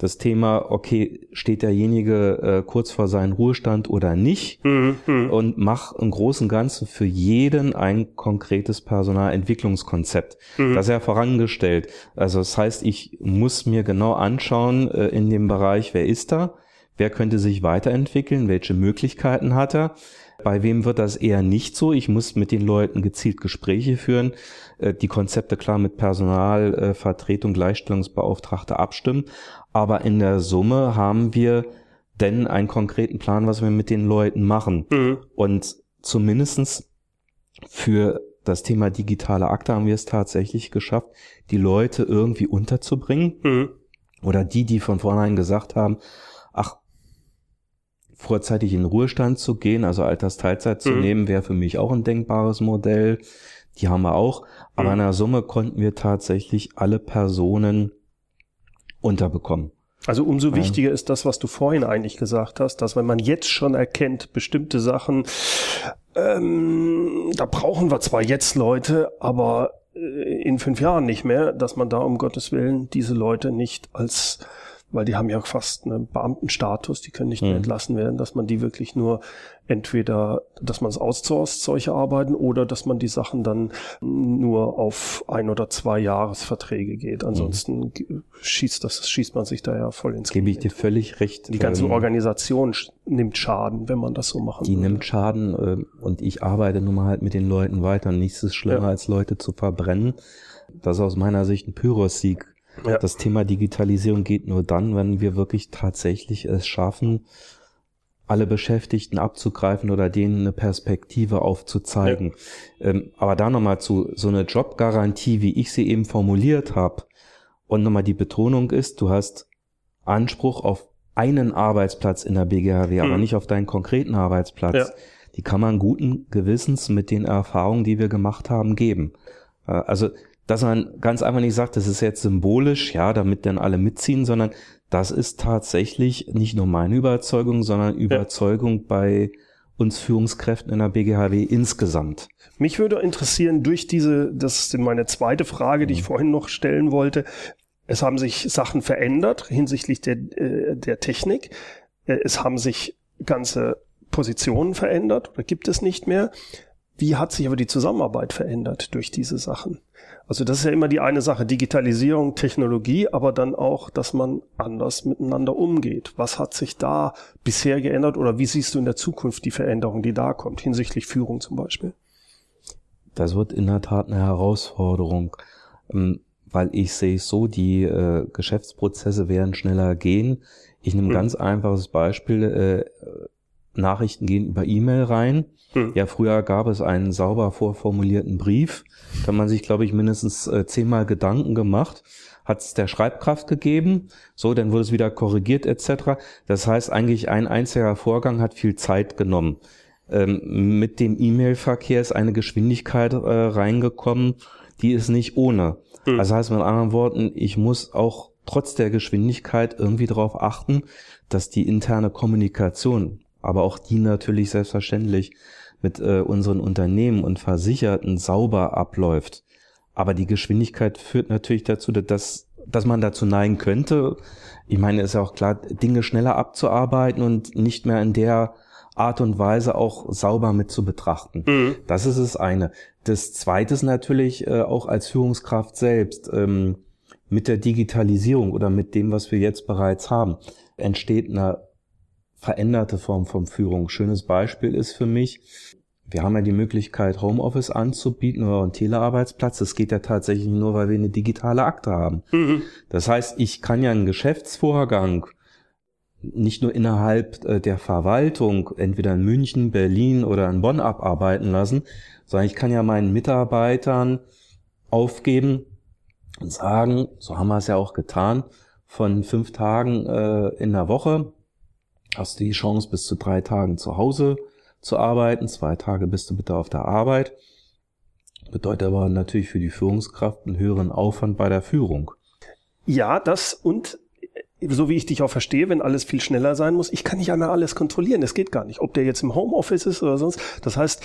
Speaker 2: das Thema, okay, steht derjenige äh, kurz vor seinem Ruhestand oder nicht mhm, mhm. und mach im Großen und Ganzen für jeden ein konkretes Personalentwicklungskonzept. Mhm. Das ist ja vorangestellt. Also das heißt, ich muss mir genau anschauen äh, in dem Bereich, wer ist da, wer könnte sich weiterentwickeln, welche Möglichkeiten hat er, bei wem wird das eher nicht so? Ich muss mit den Leuten gezielt Gespräche führen, äh, die Konzepte klar mit Personalvertretung, Gleichstellungsbeauftragte abstimmen. Aber in der Summe haben wir denn einen konkreten Plan, was wir mit den Leuten machen. Mhm. Und zumindestens für das Thema digitale Akte haben wir es tatsächlich geschafft, die Leute irgendwie unterzubringen. Mhm. Oder die, die von vornherein gesagt haben, ach, vorzeitig in Ruhestand zu gehen, also Altersteilzeit zu mhm. nehmen, wäre für mich auch ein denkbares Modell. Die haben wir auch. Aber mhm. in der Summe konnten wir tatsächlich alle Personen unterbekommen.
Speaker 1: Also umso wichtiger ist das, was du vorhin eigentlich gesagt hast, dass wenn man jetzt schon erkennt, bestimmte Sachen, ähm, da brauchen wir zwar jetzt Leute, aber äh, in fünf Jahren nicht mehr, dass man da um Gottes Willen diese Leute nicht als weil die haben ja fast einen Beamtenstatus, die können nicht mehr mhm. entlassen werden, dass man die wirklich nur entweder, dass man es outsourced, solche Arbeiten, oder dass man die Sachen dann nur auf ein oder zwei Jahresverträge geht. Ansonsten mhm. schießt das, schießt man sich da ja voll ins
Speaker 2: Gebe ich dir völlig recht.
Speaker 1: Die ganze ähm, Organisation nimmt Schaden, wenn man das so machen
Speaker 2: Die würde. nimmt Schaden äh, und ich arbeite nun mal halt mit den Leuten weiter. Nichts ist schlimmer, ja. als Leute zu verbrennen. Das ist aus meiner Sicht ein Pyrrhus-Sieg ja. Das Thema Digitalisierung geht nur dann, wenn wir wirklich tatsächlich es schaffen, alle Beschäftigten abzugreifen oder denen eine Perspektive aufzuzeigen. Ja. Ähm, aber da nochmal zu so eine Jobgarantie, wie ich sie eben formuliert habe, und nochmal die Betonung ist, du hast Anspruch auf einen Arbeitsplatz in der BGHW, hm. aber nicht auf deinen konkreten Arbeitsplatz. Ja. Die kann man guten Gewissens mit den Erfahrungen, die wir gemacht haben, geben. Äh, also dass man ganz einfach nicht sagt, das ist jetzt symbolisch, ja, damit dann alle mitziehen, sondern das ist tatsächlich nicht nur meine Überzeugung, sondern Überzeugung ja. bei uns Führungskräften in der BGHW insgesamt.
Speaker 1: Mich würde interessieren, durch diese, das ist meine zweite Frage, die ich mhm. vorhin noch stellen wollte. Es haben sich Sachen verändert hinsichtlich der, äh, der Technik. Äh, es haben sich ganze Positionen verändert oder gibt es nicht mehr. Wie hat sich aber die Zusammenarbeit verändert durch diese Sachen? Also das ist ja immer die eine Sache, Digitalisierung, Technologie, aber dann auch, dass man anders miteinander umgeht. Was hat sich da bisher geändert oder wie siehst du in der Zukunft die Veränderung, die da kommt, hinsichtlich Führung zum Beispiel?
Speaker 2: Das wird in der Tat eine Herausforderung, ähm, weil ich sehe so, die äh, Geschäftsprozesse werden schneller gehen. Ich nehme ein hm. ganz einfaches Beispiel. Nachrichten gehen über E-Mail rein. Hm. Ja, früher gab es einen sauber vorformulierten Brief. Da hat man sich, glaube ich, mindestens äh, zehnmal Gedanken gemacht. Hat es der Schreibkraft gegeben, so, dann wurde es wieder korrigiert etc. Das heißt, eigentlich ein einziger Vorgang hat viel Zeit genommen. Ähm, mit dem E-Mail-Verkehr ist eine Geschwindigkeit äh, reingekommen, die ist nicht ohne. Hm. Also heißt mit anderen Worten, ich muss auch trotz der Geschwindigkeit irgendwie darauf achten, dass die interne Kommunikation aber auch die natürlich selbstverständlich mit äh, unseren Unternehmen und Versicherten sauber abläuft. Aber die Geschwindigkeit führt natürlich dazu, dass, dass man dazu neigen könnte. Ich meine, ist ja auch klar, Dinge schneller abzuarbeiten und nicht mehr in der Art und Weise auch sauber mit zu betrachten. Mhm. Das ist das eine. Das zweite ist natürlich äh, auch als Führungskraft selbst. Ähm, mit der Digitalisierung oder mit dem, was wir jetzt bereits haben, entsteht eine veränderte Form von Führung. Schönes Beispiel ist für mich, wir haben ja die Möglichkeit, Homeoffice anzubieten oder einen Telearbeitsplatz. Das geht ja tatsächlich nur, weil wir eine digitale Akte haben. Mhm. Das heißt, ich kann ja einen Geschäftsvorgang nicht nur innerhalb äh, der Verwaltung, entweder in München, Berlin oder in Bonn abarbeiten lassen, sondern ich kann ja meinen Mitarbeitern aufgeben und sagen, so haben wir es ja auch getan, von fünf Tagen äh, in der Woche hast die Chance, bis zu drei Tagen zu Hause zu arbeiten. Zwei Tage bist du bitte auf der Arbeit. Bedeutet aber natürlich für die Führungskraft einen höheren Aufwand bei der Führung.
Speaker 1: Ja, das und so wie ich dich auch verstehe, wenn alles viel schneller sein muss, ich kann nicht einmal alles kontrollieren. Das geht gar nicht. Ob der jetzt im Homeoffice ist oder sonst. Das heißt,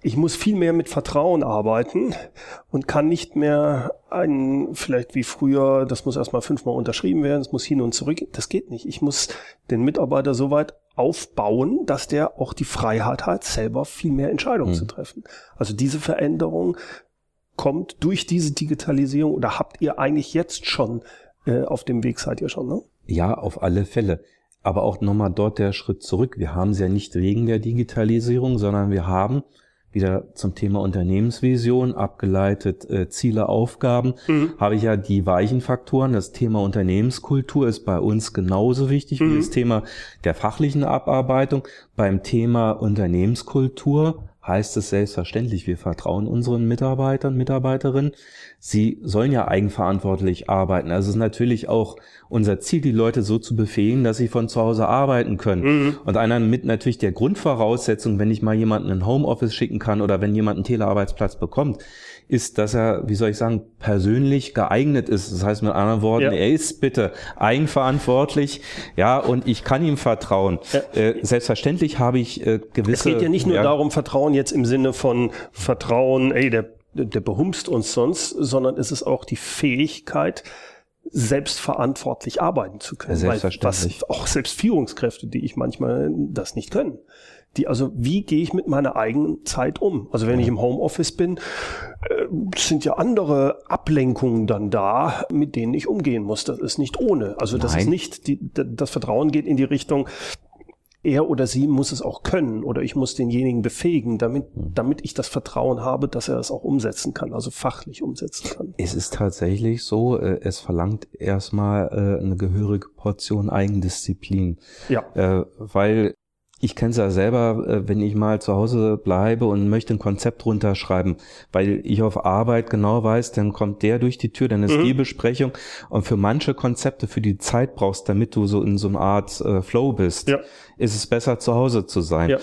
Speaker 1: ich muss viel mehr mit Vertrauen arbeiten und kann nicht mehr ein, vielleicht wie früher, das muss erstmal fünfmal unterschrieben werden, es muss hin und zurück. Das geht nicht. Ich muss den Mitarbeiter so weit aufbauen, dass der auch die Freiheit hat, selber viel mehr Entscheidungen mhm. zu treffen. Also diese Veränderung kommt durch diese Digitalisierung oder habt ihr eigentlich jetzt schon äh, auf dem Weg seid ihr schon, ne?
Speaker 2: Ja, auf alle Fälle. Aber auch nochmal dort der Schritt zurück. Wir haben es ja nicht wegen der Digitalisierung, sondern wir haben wieder zum Thema Unternehmensvision abgeleitet äh, Ziele, Aufgaben, mhm. habe ich ja die weichen Faktoren. Das Thema Unternehmenskultur ist bei uns genauso wichtig mhm. wie das Thema der fachlichen Abarbeitung. Beim Thema Unternehmenskultur heißt es selbstverständlich, wir vertrauen unseren Mitarbeitern, Mitarbeiterinnen. Sie sollen ja eigenverantwortlich arbeiten. Also es ist natürlich auch unser Ziel, die Leute so zu befähigen, dass sie von zu Hause arbeiten können. Mhm. Und einer mit natürlich der Grundvoraussetzung, wenn ich mal jemanden in Homeoffice schicken kann oder wenn jemand einen Telearbeitsplatz bekommt, ist, dass er, wie soll ich sagen, persönlich geeignet ist. Das heißt mit anderen Worten, ja. er ist bitte eigenverantwortlich, ja, und ich kann ihm vertrauen. Ja. Äh, selbstverständlich habe ich äh, gewisse. Es
Speaker 1: geht ja nicht nur ja, darum, Vertrauen jetzt im Sinne von Vertrauen, ey, der, der behumst uns sonst, sondern es ist auch die Fähigkeit, selbstverantwortlich arbeiten zu können.
Speaker 2: Selbstverständlich.
Speaker 1: Weil was auch selbst Führungskräfte, die ich manchmal das nicht können die, also wie gehe ich mit meiner eigenen Zeit um? Also wenn ich im Homeoffice bin, äh, sind ja andere Ablenkungen dann da, mit denen ich umgehen muss. Das ist nicht ohne. Also das Nein. ist nicht, die, das Vertrauen geht in die Richtung, er oder sie muss es auch können oder ich muss denjenigen befähigen, damit, damit ich das Vertrauen habe, dass er es auch umsetzen kann, also fachlich umsetzen kann.
Speaker 2: Es ist tatsächlich so, äh, es verlangt erstmal äh, eine gehörige Portion Eigendisziplin. Ja. Weil ich kenne es ja selber, äh, wenn ich mal zu Hause bleibe und möchte ein Konzept runterschreiben, weil ich auf Arbeit genau weiß, dann kommt der durch die Tür, dann ist mhm. die Besprechung und für manche Konzepte, für die Zeit brauchst, damit du so in so einer Art äh, Flow bist, ja. ist es besser zu Hause zu sein. Ja.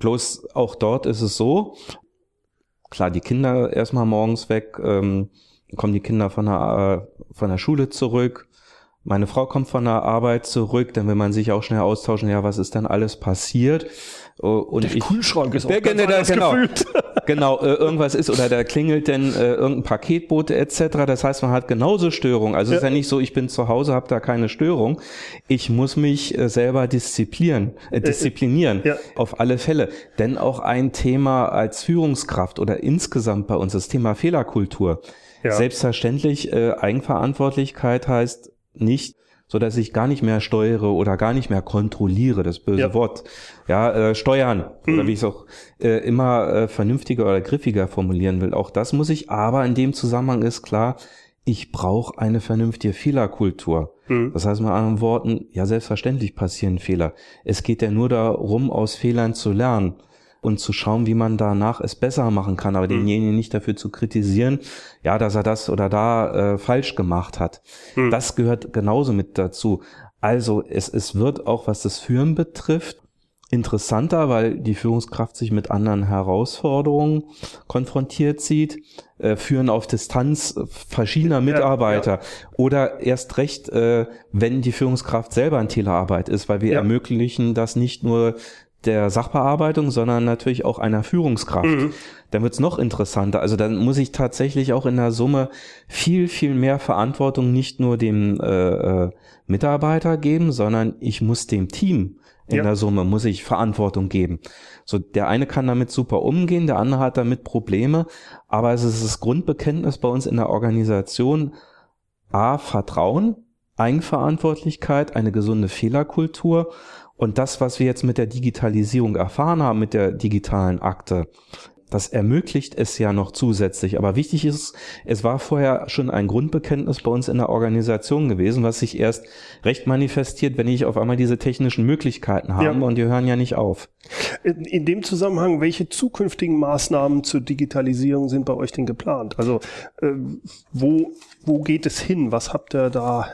Speaker 2: Bloß auch dort ist es so, klar, die Kinder erstmal morgens weg, ähm, kommen die Kinder von der, äh, von der Schule zurück, meine Frau kommt von der Arbeit zurück, dann will man sich auch schnell austauschen, ja, was ist denn alles passiert? Und
Speaker 1: Der
Speaker 2: ich,
Speaker 1: Kühlschrank ist auch
Speaker 2: Ja,
Speaker 1: ganz
Speaker 2: genau,
Speaker 1: anders
Speaker 2: genau.
Speaker 1: gefüllt.
Speaker 2: genau, äh, irgendwas ist oder da klingelt denn äh, irgendein Paketbote etc. Das heißt, man hat genauso Störung. Also es ist ja nicht so, ich bin zu Hause, habe da keine Störung. Ich muss mich äh, selber disziplinieren, äh, disziplinieren
Speaker 1: ja.
Speaker 2: auf alle Fälle. Denn auch ein Thema als Führungskraft oder insgesamt bei uns das Thema Fehlerkultur.
Speaker 1: Ja.
Speaker 2: Selbstverständlich äh, Eigenverantwortlichkeit heißt nicht so dass ich gar nicht mehr steuere oder gar nicht mehr kontrolliere, das böse
Speaker 1: Ja.
Speaker 2: Wort. Ja, äh, steuern, oder wie ich es auch äh, immer äh, vernünftiger oder griffiger formulieren will. Auch das muss ich, aber in dem Zusammenhang ist klar, ich brauche eine vernünftige Fehlerkultur.
Speaker 1: Mhm.
Speaker 2: Das heißt mit anderen Worten, ja, selbstverständlich passieren Fehler. Es geht ja nur darum, aus Fehlern zu lernen und zu schauen, wie man danach es besser machen kann, aber denjenigen nicht dafür zu kritisieren, ja, dass er das oder da äh, falsch gemacht hat.
Speaker 1: Mhm.
Speaker 2: Das gehört genauso mit dazu. Also es, es wird auch, was das Führen betrifft, interessanter, weil die Führungskraft sich mit anderen Herausforderungen konfrontiert sieht, äh, führen auf Distanz verschiedener Mitarbeiter oder erst recht, äh, wenn die Führungskraft selber in Telearbeit ist, weil wir
Speaker 1: Ja.
Speaker 2: ermöglichen das nicht nur der Sachbearbeitung, sondern natürlich auch einer Führungskraft.
Speaker 1: Mhm.
Speaker 2: Dann wird's noch interessanter. Also dann muss ich tatsächlich auch in der Summe viel, viel mehr Verantwortung nicht nur dem äh, äh, Mitarbeiter geben, sondern ich muss dem Team in
Speaker 1: Ja.
Speaker 2: der Summe muss ich Verantwortung geben. So der eine kann damit super umgehen, der andere hat damit Probleme, aber es ist das Grundbekenntnis bei uns in der Organisation A Vertrauen, Eigenverantwortlichkeit, eine gesunde Fehlerkultur und das, was wir jetzt mit der Digitalisierung erfahren haben, mit der digitalen Akte, das ermöglicht es ja noch zusätzlich. Aber wichtig ist, es war vorher schon ein Grundbekenntnis bei uns in der Organisation gewesen, was sich erst recht manifestiert, wenn ich auf einmal diese technischen Möglichkeiten habe
Speaker 1: Ja.
Speaker 2: und die hören ja nicht auf.
Speaker 1: In, in dem Zusammenhang, welche zukünftigen Maßnahmen zur Digitalisierung sind bei euch denn geplant? Also äh, wo, wo geht es hin? Was habt ihr da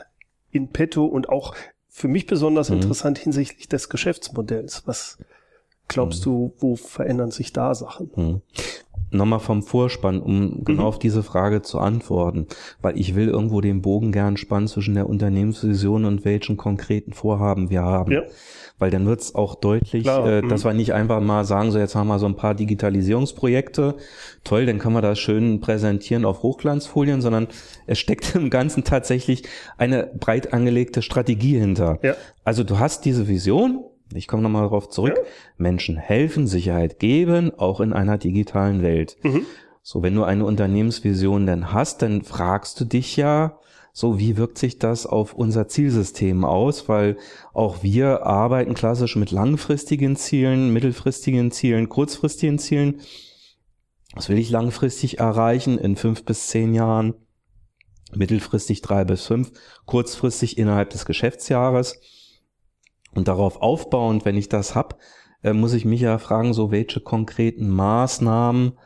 Speaker 1: in petto und auch für mich besonders
Speaker 2: Mhm.
Speaker 1: interessant hinsichtlich des Geschäftsmodells? Was glaubst du, wo verändern sich da Sachen?
Speaker 2: Hm. Nochmal vom Vorspann, um genau
Speaker 1: Mhm.
Speaker 2: auf diese Frage zu antworten, weil ich will irgendwo den Bogen gern spannen zwischen der Unternehmensvision und welchen konkreten Vorhaben wir haben.
Speaker 1: Ja.
Speaker 2: Weil dann wird es auch deutlich,
Speaker 1: Klar,
Speaker 2: äh,
Speaker 1: mhm.
Speaker 2: dass wir nicht einfach mal sagen, so jetzt haben wir so ein paar Digitalisierungsprojekte, toll, dann kann man das schön präsentieren auf Hochglanzfolien, sondern es steckt im Ganzen tatsächlich eine breit angelegte Strategie hinter.
Speaker 1: Ja.
Speaker 2: Also du hast diese Vision, ich komme nochmal darauf zurück, Menschen helfen, Sicherheit geben, auch in einer digitalen Welt.
Speaker 1: Mhm.
Speaker 2: So, wenn du eine Unternehmensvision denn hast, dann fragst du dich ja, so, wie wirkt sich das auf unser Zielsystem aus? Weil auch wir arbeiten klassisch mit langfristigen Zielen, mittelfristigen Zielen, kurzfristigen Zielen. Was will ich langfristig erreichen in fünf bis zehn Jahren? Mittelfristig drei bis fünf, kurzfristig innerhalb des Geschäftsjahres. Und darauf aufbauend, wenn ich das hab, äh, muss ich mich ja fragen, so welche konkreten Maßnahmen,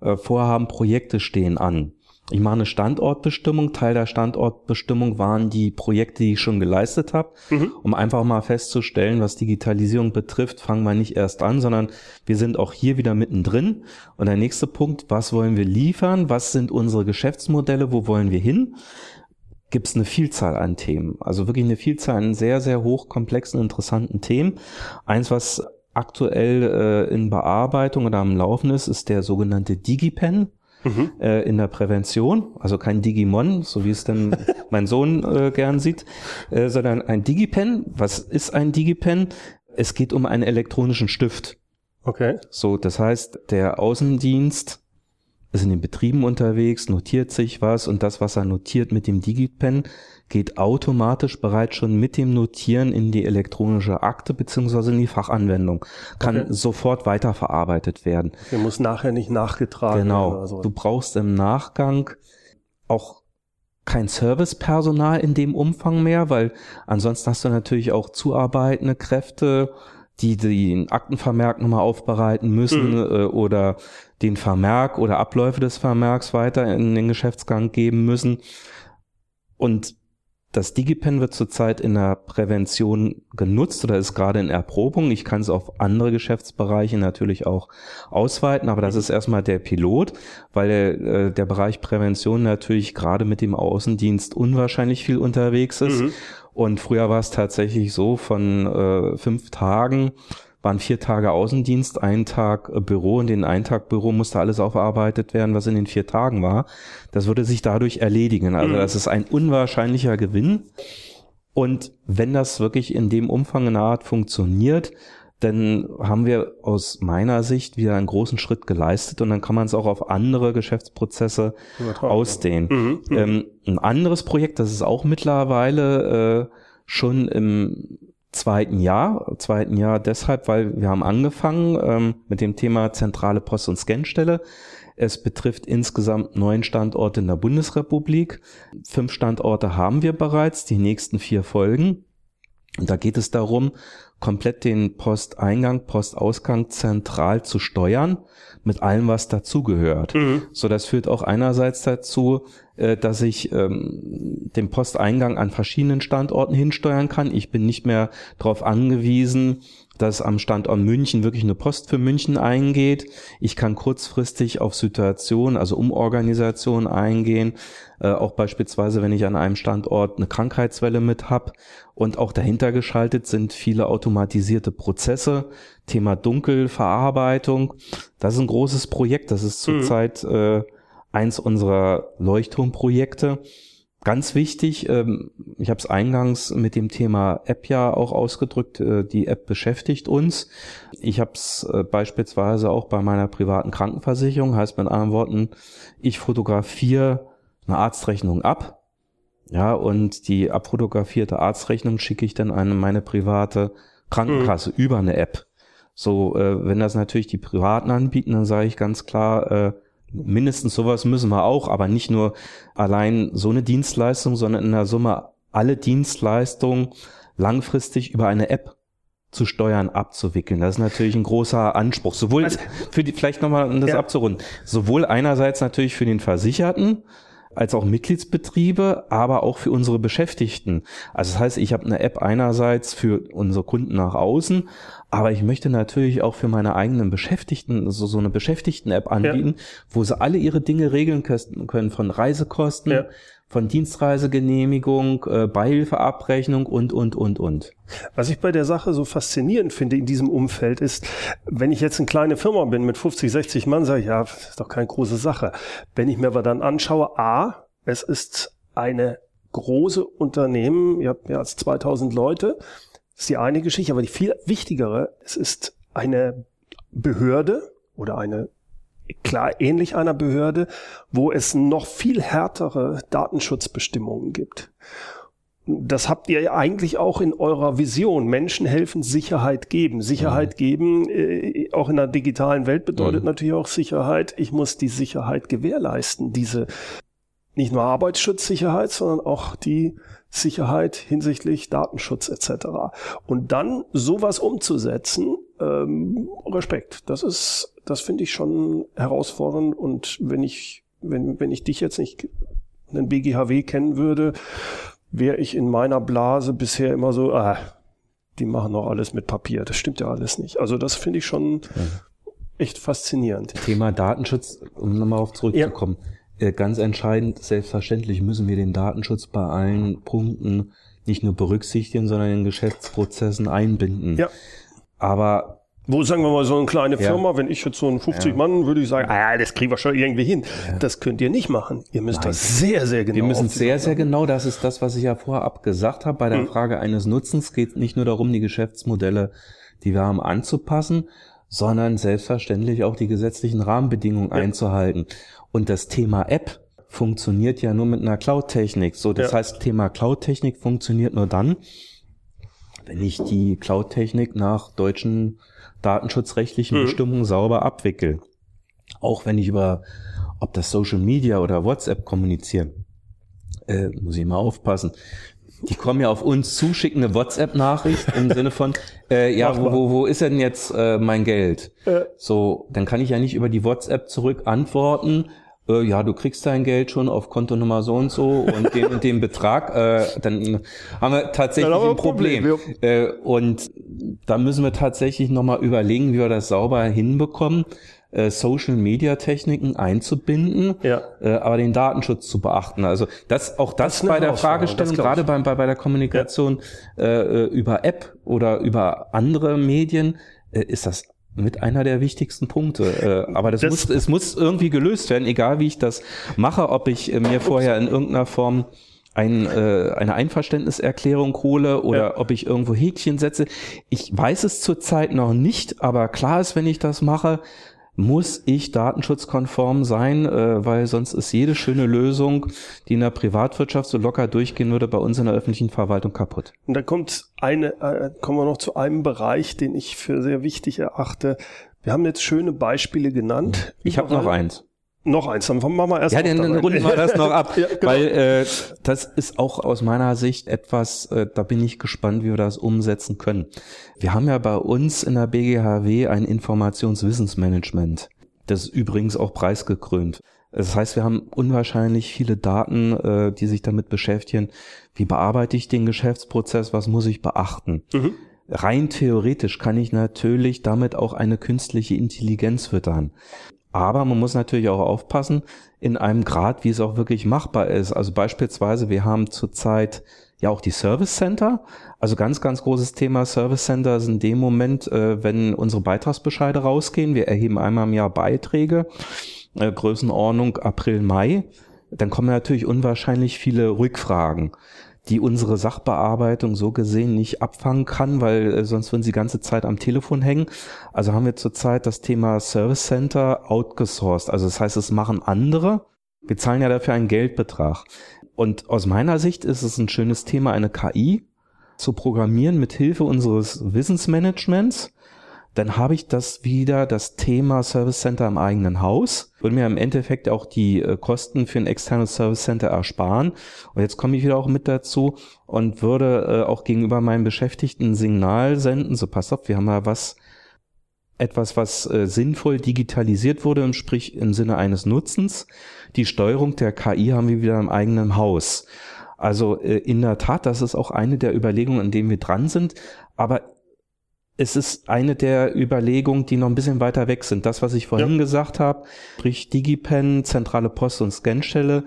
Speaker 2: äh, Vorhaben, Projekte stehen an. Ich mache eine Standortbestimmung. Teil der Standortbestimmung waren die Projekte, die ich schon geleistet habe,
Speaker 1: Mhm.
Speaker 2: um einfach mal festzustellen, was Digitalisierung betrifft, fangen wir nicht erst an, sondern wir sind auch hier wieder mittendrin. Und der nächste Punkt, was wollen wir liefern? Was sind unsere Geschäftsmodelle? Wo wollen wir hin? Gibt es eine Vielzahl an Themen. Also wirklich eine Vielzahl an sehr, sehr hochkomplexen, interessanten Themen. Eins, was aktuell äh, in Bearbeitung oder am Laufen ist, ist der sogenannte DigiPen
Speaker 1: Mhm.
Speaker 2: äh, in der Prävention, also kein Digimon, so wie es denn mein Sohn äh, gern sieht, äh, sondern ein Digipen. Was ist ein Digipen? Es geht um einen elektronischen Stift.
Speaker 1: Okay.
Speaker 2: So, das heißt, der Außendienst ist in den Betrieben unterwegs, notiert sich was und das, was er notiert mit dem Digipen, geht automatisch bereits schon mit dem Notieren in die elektronische Akte beziehungsweise in die Fachanwendung. Kann
Speaker 1: Okay.
Speaker 2: sofort weiterverarbeitet werden.
Speaker 1: Der muss nachher nicht nachgetragen werden.
Speaker 2: Genau.
Speaker 1: oder so.
Speaker 2: Du brauchst im Nachgang auch kein Servicepersonal in dem Umfang mehr, weil ansonsten hast du natürlich auch zuarbeitende Kräfte, die den Aktenvermerk nochmal aufbereiten müssen
Speaker 1: Mhm.
Speaker 2: äh, oder den Vermerk oder Abläufe des Vermerks weiter in den Geschäftsgang geben müssen. Und das DigiPen wird zurzeit in der Prävention genutzt oder ist gerade in Erprobung. Ich kann es auf andere Geschäftsbereiche natürlich auch ausweiten, aber das ist erstmal der Pilot, weil äh, der Bereich Prävention natürlich gerade mit dem Außendienst unwahrscheinlich viel unterwegs ist.
Speaker 1: Mhm.
Speaker 2: Und früher war es tatsächlich so, von äh, fünf Tagen waren vier Tage Außendienst, ein Tag äh, Büro und in einen Tag Büro musste alles aufarbeitet werden, was in den vier Tagen war. Das würde sich dadurch erledigen. Also mhm. das ist ein unwahrscheinlicher Gewinn. Und wenn das wirklich in dem Umfang in der Art funktioniert, dann haben wir aus meiner Sicht wieder einen großen Schritt geleistet und dann kann man es auch auf andere Geschäftsprozesse ausdehnen. Mhm, mhm, ähm, ein anderes Projekt, das ist auch mittlerweile äh, schon im zweiten Jahr, zweiten Jahr deshalb, weil wir haben angefangen ähm, mit dem Thema zentrale Post- und Scanstelle. Es betrifft insgesamt neun Standorte in der Bundesrepublik. Fünf Standorte haben wir bereits, die nächsten vier folgen. Und da geht es darum, komplett den Posteingang, Postausgang zentral zu steuern, mit allem, was dazugehört. Mhm. So, das führt auch einerseits dazu, äh, dass ich ähm, den Posteingang an verschiedenen Standorten hinsteuern kann. Ich bin nicht mehr darauf angewiesen, dass am Standort München wirklich eine Post für München eingeht. Ich kann kurzfristig auf Situationen, also Umorganisation eingehen, äh, auch beispielsweise, wenn ich an einem Standort eine Krankheitswelle mit hab und auch dahinter geschaltet sind viele automatisierte Prozesse, Thema Dunkelverarbeitung. Das ist ein großes Projekt, das ist mhm. zurzeit mhm. äh, eins unserer Leuchtturmprojekte. Ganz wichtig, ähm, ich habe es eingangs mit dem Thema App ja auch ausgedrückt, äh, die App beschäftigt uns. Ich habe es äh, beispielsweise auch bei meiner privaten Krankenversicherung, heißt mit anderen Worten, ich fotografiere eine Arztrechnung ab, ja, und die abfotografierte Arztrechnung schicke ich dann an meine private Krankenkasse mhm. über eine App. So, äh, wenn das natürlich die Privaten anbieten, dann sage ich ganz klar, äh, mindestens sowas müssen wir auch, aber nicht nur allein so eine Dienstleistung, sondern in der Summe alle Dienstleistungen langfristig über eine App zu steuern, abzuwickeln. Das ist natürlich ein großer Anspruch. Sowohl also, für die, vielleicht nochmal, um das ja. abzurunden, sowohl einerseits natürlich für den Versicherten, als auch Mitgliedsbetriebe, aber auch für unsere Beschäftigten. Also das heißt, ich habe eine App einerseits für unsere Kunden nach außen, aber ich möchte natürlich auch für meine eigenen Beschäftigten so, so eine Beschäftigten-App anbieten, ja. wo sie alle ihre Dinge regeln können, von Reisekosten, ja. Von Dienstreisegenehmigung, äh, Beihilfeabrechnung und, und, und, und.
Speaker 1: Was ich bei der Sache so faszinierend finde in diesem Umfeld ist, wenn ich jetzt eine kleine Firma bin mit 50, 60 Mann, sage ich, ja, das ist doch keine große Sache. Wenn ich mir aber dann anschaue, A, es ist eine große Unternehmen, ihr habt mehr als 2000 Leute, ist die eine Geschichte, aber die viel wichtigere, es ist eine Behörde oder eine klar ähnlich einer Behörde, wo es noch viel härtere Datenschutzbestimmungen gibt. Das habt ihr ja eigentlich auch in eurer Vision. Menschen helfen, Sicherheit geben. Sicherheit mhm. geben, äh, auch in der digitalen Welt bedeutet mhm. natürlich auch Sicherheit. Ich muss die Sicherheit gewährleisten. Diese nicht nur Arbeitsschutzsicherheit, sondern auch die Sicherheit hinsichtlich Datenschutz etc. Und dann sowas umzusetzen, ähm, Respekt. Das ist, das finde ich schon herausfordernd. Und wenn ich, wenn, wenn ich dich jetzt nicht einen BGHW kennen würde, wäre ich in meiner Blase bisher immer so, ah, die machen doch alles mit Papier. Das stimmt ja alles nicht. Also das finde ich schon echt faszinierend.
Speaker 2: Thema Datenschutz, um nochmal auf zurückzukommen. Ja ganz entscheidend, selbstverständlich müssen wir den Datenschutz bei allen Punkten nicht nur berücksichtigen, sondern in Geschäftsprozessen einbinden. Ja. Aber
Speaker 1: wo sagen wir mal so eine kleine Firma, ja. wenn ich jetzt so ein 50 ja. Mann, würde ich sagen, ah, das kriegen wir schon irgendwie hin. Ja. Das könnt ihr nicht machen. Ihr müsst Nein. das sehr, sehr genau.
Speaker 2: Wir müssen sehr, sehr genau. Das ist das, was ich ja vorab gesagt habe. Bei der mhm. Frage eines Nutzens geht es nicht nur darum, die Geschäftsmodelle, die wir haben, anzupassen, sondern selbstverständlich auch die gesetzlichen Rahmenbedingungen einzuhalten. Und das Thema App funktioniert ja nur mit einer Cloud-Technik. So, das ja. heißt, Thema Cloud-Technik funktioniert nur dann, wenn ich die Cloud-Technik nach deutschen datenschutzrechtlichen mhm. Bestimmungen sauber abwickel. Auch wenn ich über, ob das Social Media oder WhatsApp kommuniziere, äh, muss ich mal aufpassen. Die kommen ja auf uns zu, schicken eine WhatsApp-Nachricht im Sinne von, äh, ja, wo, wo, wo ist denn jetzt äh, mein Geld? Äh. So, dann kann ich ja nicht über die WhatsApp zurück antworten, äh, ja, du kriegst dein Geld schon auf Kontonummer so und so und den und den Betrag, äh, dann haben wir tatsächlich ein Problem. Problem. Äh, und da müssen wir tatsächlich nochmal überlegen, wie wir das sauber hinbekommen äh, Social Media Techniken einzubinden, ja. äh, aber den Datenschutz zu beachten. Also das auch das, das bei der Fragestellung, gerade bei, bei, bei der Kommunikation ja. äh, über App oder über andere Medien äh, ist das mit einer der wichtigsten Punkte. Äh, aber das, das muss, es muss irgendwie gelöst werden, egal wie ich das mache, ob ich äh, mir vorher in irgendeiner Form ein, äh, eine Einverständniserklärung hole oder ja. ob ich irgendwo Häkchen setze. Ich weiß es zurzeit noch nicht, aber klar ist, wenn ich das mache, muss ich datenschutzkonform sein, äh, weil sonst ist jede schöne Lösung, die in der Privatwirtschaft so locker durchgehen würde, bei uns in der öffentlichen Verwaltung kaputt.
Speaker 1: Und da kommt eine, äh, kommen wir noch zu einem Bereich, den ich für sehr wichtig erachte. Wir haben jetzt schöne Beispiele genannt.
Speaker 2: Ich habe noch eins.
Speaker 1: Noch eins, dann machen wir erst
Speaker 2: Ja, dann runden wir das noch ab, ja, genau. weil äh, das ist auch aus meiner Sicht etwas, äh, da bin ich gespannt, wie wir das umsetzen können. Wir haben ja bei uns in der BGHW ein Informationswissensmanagement. Das ist übrigens auch preisgekrönt. Das heißt, wir haben unwahrscheinlich viele Daten, äh, die sich damit beschäftigen. Wie bearbeite ich den Geschäftsprozess? Was muss ich beachten? Mhm. Rein theoretisch kann ich natürlich damit auch eine künstliche Intelligenz füttern. Aber man muss natürlich auch aufpassen, in einem Grad, wie es auch wirklich machbar ist. Also beispielsweise, wir haben zurzeit ja auch die Service Center. Also ganz, ganz großes Thema Service Center sind in dem Moment, äh, wenn unsere Beitragsbescheide rausgehen. Wir erheben einmal im Jahr Beiträge, äh, Größenordnung April, Mai. Dann kommen natürlich unwahrscheinlich viele Rückfragen die unsere Sachbearbeitung so gesehen nicht abfangen kann, weil äh, sonst würden sie die ganze Zeit am Telefon hängen. Also haben wir zurzeit das Thema Service Center outgesourced. Also das heißt, es machen andere. Wir zahlen ja dafür einen Geldbetrag. Und aus meiner Sicht ist es ein schönes Thema, eine KI zu programmieren mit Hilfe unseres Wissensmanagements dann habe ich das wieder, das Thema Service Center im eigenen Haus. Würde mir im Endeffekt auch die äh, Kosten für ein externes Service Center ersparen. Und jetzt komme ich wieder auch mit dazu und würde äh, auch gegenüber meinen Beschäftigten ein Signal senden, so pass auf, wir haben ja was, etwas, was äh, sinnvoll digitalisiert wurde, sprich im Sinne eines Nutzens. Die Steuerung der KI haben wir wieder im eigenen Haus. Also in der Tat, das ist auch eine der Überlegungen, an denen wir dran sind. Aber es ist eine der Überlegungen, die noch ein bisschen weiter weg sind. Das, was ich vorhin ja. gesagt habe, sprich DigiPen, zentrale Post- und Scanstelle,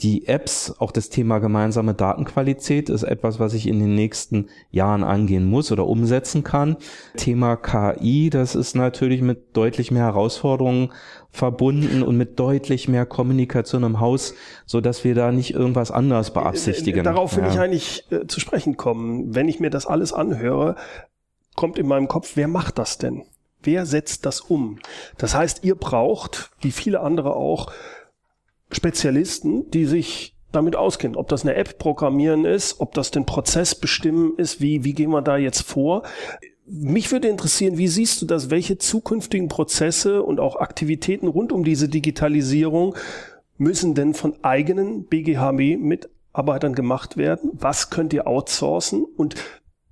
Speaker 2: die Apps, auch das Thema gemeinsame Datenqualität ist etwas, was ich in den nächsten Jahren angehen muss oder umsetzen kann. Thema KI, das ist natürlich mit deutlich mehr Herausforderungen verbunden und mit deutlich mehr Kommunikation im Haus, so dass wir da nicht irgendwas anderes beabsichtigen.
Speaker 1: Darauf will ja. ich eigentlich äh, zu sprechen kommen. Wenn ich mir das alles anhöre, kommt in meinem Kopf, wer macht das denn? Wer setzt das um? Das heißt, ihr braucht, wie viele andere auch, Spezialisten, die sich damit auskennen. Ob das eine App programmieren ist, ob das den Prozess bestimmen ist, wie, wie gehen wir da jetzt vor? Mich würde interessieren, wie siehst du das? Welche zukünftigen Prozesse und auch Aktivitäten rund um diese Digitalisierung müssen denn von eigenen BGHB-Mitarbeitern gemacht werden? Was könnt ihr outsourcen? Und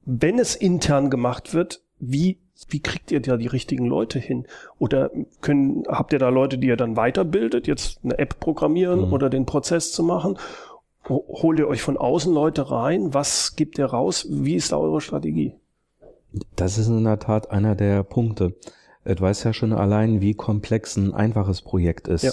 Speaker 1: wenn es intern gemacht wird, wie, wie kriegt ihr da die richtigen Leute hin? Oder können, habt ihr da Leute, die ihr dann weiterbildet, jetzt eine App programmieren mhm. oder den Prozess zu machen? Holt ihr euch von außen Leute rein? Was gibt ihr raus? Wie ist da eure Strategie?
Speaker 2: Das ist in der Tat einer der Punkte. Du weißt ja schon allein, wie komplex ein einfaches Projekt ist. Ja.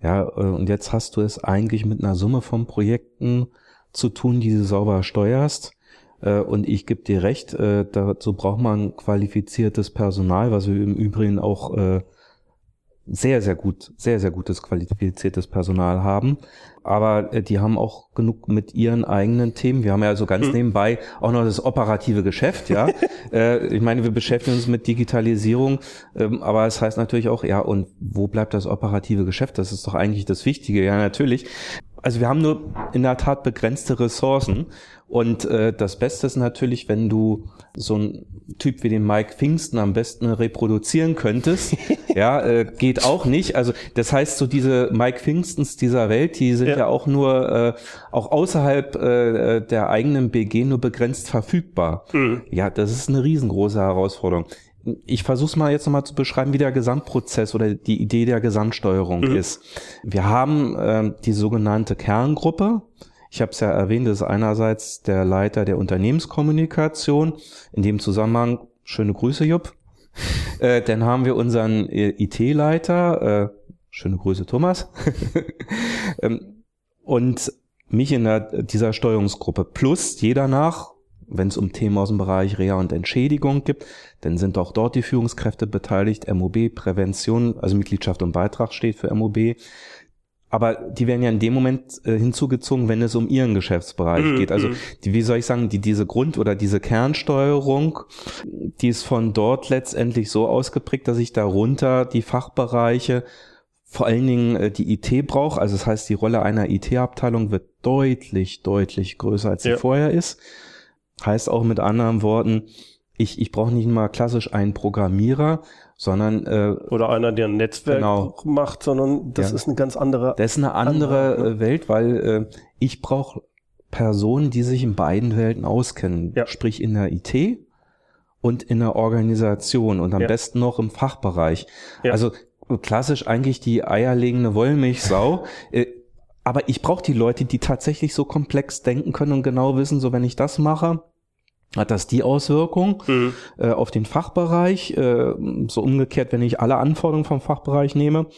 Speaker 2: Ja, äh, und jetzt hast du es eigentlich mit einer Summe von Projekten zu tun, die du sauber steuerst und ich gebe dir recht, äh, dazu braucht man qualifiziertes Personal, was wir im Übrigen auch äh, sehr, sehr gut, sehr, sehr gutes qualifiziertes Personal haben. Aber äh, die haben auch genug mit ihren eigenen Themen. Wir haben ja also ganz hm. nebenbei auch noch das operative Geschäft, ja. äh, ich meine, wir beschäftigen uns mit Digitalisierung, ähm, aber es heißt natürlich auch, ja, und wo bleibt das operative Geschäft? Das ist doch eigentlich das Wichtige. Ja, natürlich. Also wir haben nur in der Tat begrenzte Ressourcen und äh, das Beste ist natürlich, wenn du so ein Typ wie den Mike Pfingsten am besten reproduzieren könntest. ja, äh, geht auch nicht. Also das heißt, so diese Mike Pfingstens dieser Welt, die sind ja, ja auch nur äh, auch außerhalb äh, der eigenen BG nur begrenzt verfügbar. Mhm. Ja, das ist eine riesengroße Herausforderung. Ich versuche es mal jetzt nochmal zu beschreiben, wie der Gesamtprozess oder die Idee der Gesamtsteuerung mhm. ist. Wir haben äh, die sogenannte Kerngruppe. Ich habe es ja erwähnt, das ist einerseits der Leiter der Unternehmenskommunikation. In dem Zusammenhang schöne Grüße, Jupp. äh, dann haben wir unseren äh, IT-Leiter, äh, schöne Grüße, Thomas. ähm, und mich in der, dieser Steuerungsgruppe. Plus jeder nach wenn es um Themen aus dem Bereich Reha und Entschädigung gibt, dann sind auch dort die Führungskräfte beteiligt. MOB, Prävention, also Mitgliedschaft und Beitrag steht für MOB. Aber die werden ja in dem Moment äh, hinzugezogen, wenn es um ihren Geschäftsbereich mhm. geht. Also, die, wie soll ich sagen, die, diese Grund- oder diese Kernsteuerung, die ist von dort letztendlich so ausgeprägt, dass ich darunter die Fachbereiche vor allen Dingen äh, die IT braucht. Also das heißt, die Rolle einer IT-Abteilung wird deutlich, deutlich größer, als sie ja. vorher ist. Heißt auch mit anderen Worten, ich, ich brauche nicht mal klassisch einen Programmierer, sondern
Speaker 1: äh, oder einer, der ein Netzwerk genau, macht, sondern das ja. ist eine ganz andere.
Speaker 2: Das ist eine andere, andere ne? Welt, weil äh, ich brauche Personen, die sich in beiden Welten auskennen, ja. sprich in der IT und in der Organisation und am ja. besten noch im Fachbereich. Ja. Also klassisch eigentlich die eierlegende Wollmilchsau. Äh, aber ich brauche die Leute, die tatsächlich so komplex denken können und genau wissen, so wenn ich das mache, hat das die Auswirkung mhm. äh, auf den Fachbereich. Äh, so umgekehrt, wenn ich alle Anforderungen vom Fachbereich nehme,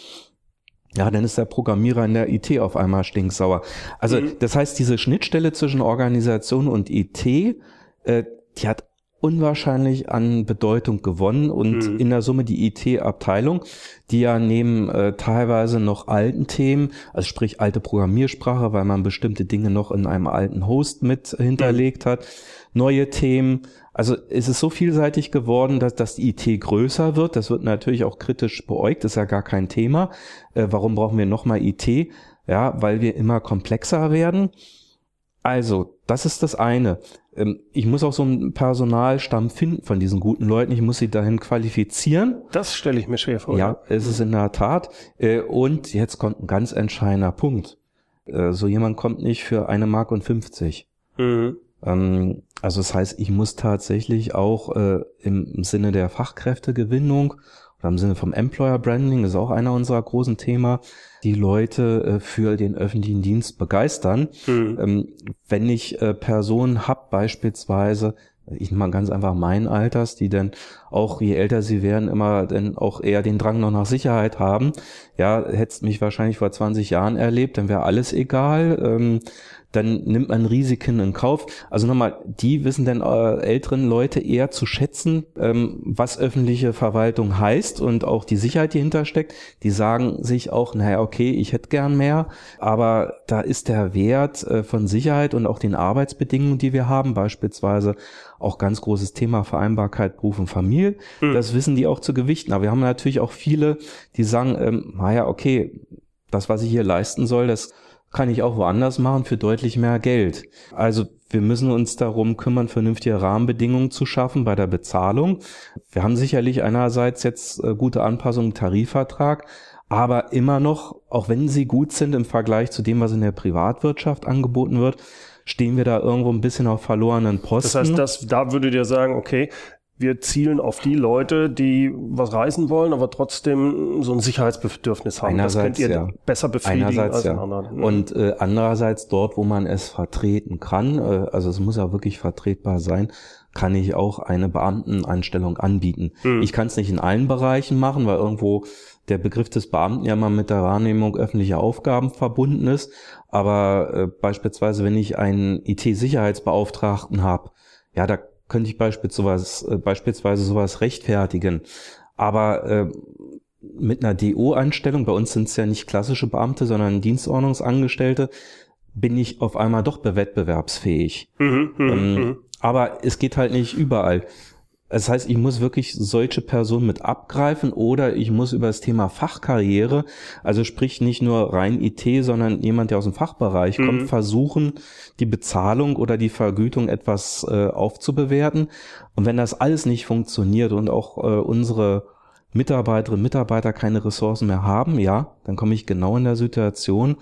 Speaker 2: ja, dann ist der Programmierer in der IT auf einmal stinksauer. Also mhm. das heißt, diese Schnittstelle zwischen Organisation und IT, äh, die hat unwahrscheinlich an Bedeutung gewonnen und mhm. in der Summe die IT-Abteilung, die ja neben äh, teilweise noch alten Themen, also sprich alte Programmiersprache, weil man bestimmte Dinge noch in einem alten Host mit hinterlegt mhm. hat, neue Themen. Also es ist so vielseitig geworden, dass, die IT größer wird. Das wird natürlich auch kritisch beäugt, ist ja gar kein Thema. Äh, warum brauchen wir nochmal IT? Ja, weil wir immer komplexer werden. Also, das ist das eine. Ähm, ich muss auch so einen Personalstamm finden von diesen guten Leuten. Ich muss sie dahin qualifizieren.
Speaker 1: Das stelle ich mir schwer vor.
Speaker 2: Ja, ist es in der Tat. Äh, und jetzt kommt ein ganz entscheidender Punkt. Äh, so jemand kommt nicht für eine Mark und 50. Mhm. Ähm, also das heißt, ich muss tatsächlich auch äh, im Sinne der Fachkräftegewinnung oder im Sinne vom Employer Branding, ist auch einer unserer großen Thema, die Leute äh, für den öffentlichen Dienst begeistern. Mhm. Ähm, wenn ich äh, Personen hab, beispielsweise, ich nehme mal ganz einfach meinen Alters, die dann auch, je älter sie werden, immer dann auch eher den Drang noch nach Sicherheit haben. Ja, hättest mich wahrscheinlich vor 20 Jahren erlebt, dann wäre alles egal. Ähm, dann nimmt man Risiken in Kauf. Also nochmal, die wissen denn äh, älteren Leute eher zu schätzen, ähm, was öffentliche Verwaltung heißt und auch die Sicherheit, die hintersteckt. Die sagen sich auch, naja, okay, ich hätte gern mehr, aber da ist der Wert äh, von Sicherheit und auch den Arbeitsbedingungen, die wir haben, beispielsweise auch ganz großes Thema Vereinbarkeit Beruf und Familie. Mhm. Das wissen die auch zu gewichten. Aber wir haben natürlich auch viele, die sagen, ähm, naja, okay, das, was ich hier leisten soll, das kann ich auch woanders machen für deutlich mehr Geld. Also wir müssen uns darum kümmern, vernünftige Rahmenbedingungen zu schaffen bei der Bezahlung. Wir haben sicherlich einerseits jetzt äh, gute Anpassungen im Tarifvertrag, aber immer noch, auch wenn sie gut sind im Vergleich zu dem, was in der Privatwirtschaft angeboten wird, stehen wir da irgendwo ein bisschen auf verlorenen Posten.
Speaker 1: Das heißt, das, da würde dir sagen, okay, wir zielen auf die Leute, die was reisen wollen, aber trotzdem so ein Sicherheitsbedürfnis haben.
Speaker 2: Einerseits,
Speaker 1: das könnt ihr
Speaker 2: ja.
Speaker 1: besser befriedigen
Speaker 2: Einerseits, als ja. anderen. Und äh, andererseits dort, wo man es vertreten kann, äh, also es muss ja wirklich vertretbar sein, kann ich auch eine Beamtenanstellung anbieten. Hm. Ich kann es nicht in allen Bereichen machen, weil irgendwo der Begriff des Beamten ja mal mit der Wahrnehmung öffentlicher Aufgaben verbunden ist. Aber äh, beispielsweise, wenn ich einen IT-Sicherheitsbeauftragten habe, ja, da könnte ich beispielsweise, äh, beispielsweise sowas rechtfertigen. Aber äh, mit einer DO-Einstellung, bei uns sind es ja nicht klassische Beamte, sondern Dienstordnungsangestellte, bin ich auf einmal doch bewettbewerbsfähig. Mhm, mh, ähm, mh. Aber es geht halt nicht überall. Das heißt, ich muss wirklich solche Personen mit abgreifen oder ich muss über das Thema Fachkarriere, also sprich nicht nur rein IT, sondern jemand, der aus dem Fachbereich mhm. kommt, versuchen, die Bezahlung oder die Vergütung etwas äh, aufzubewerten. Und wenn das alles nicht funktioniert und auch äh, unsere Mitarbeiterinnen und Mitarbeiter keine Ressourcen mehr haben, ja, dann komme ich genau in der Situation,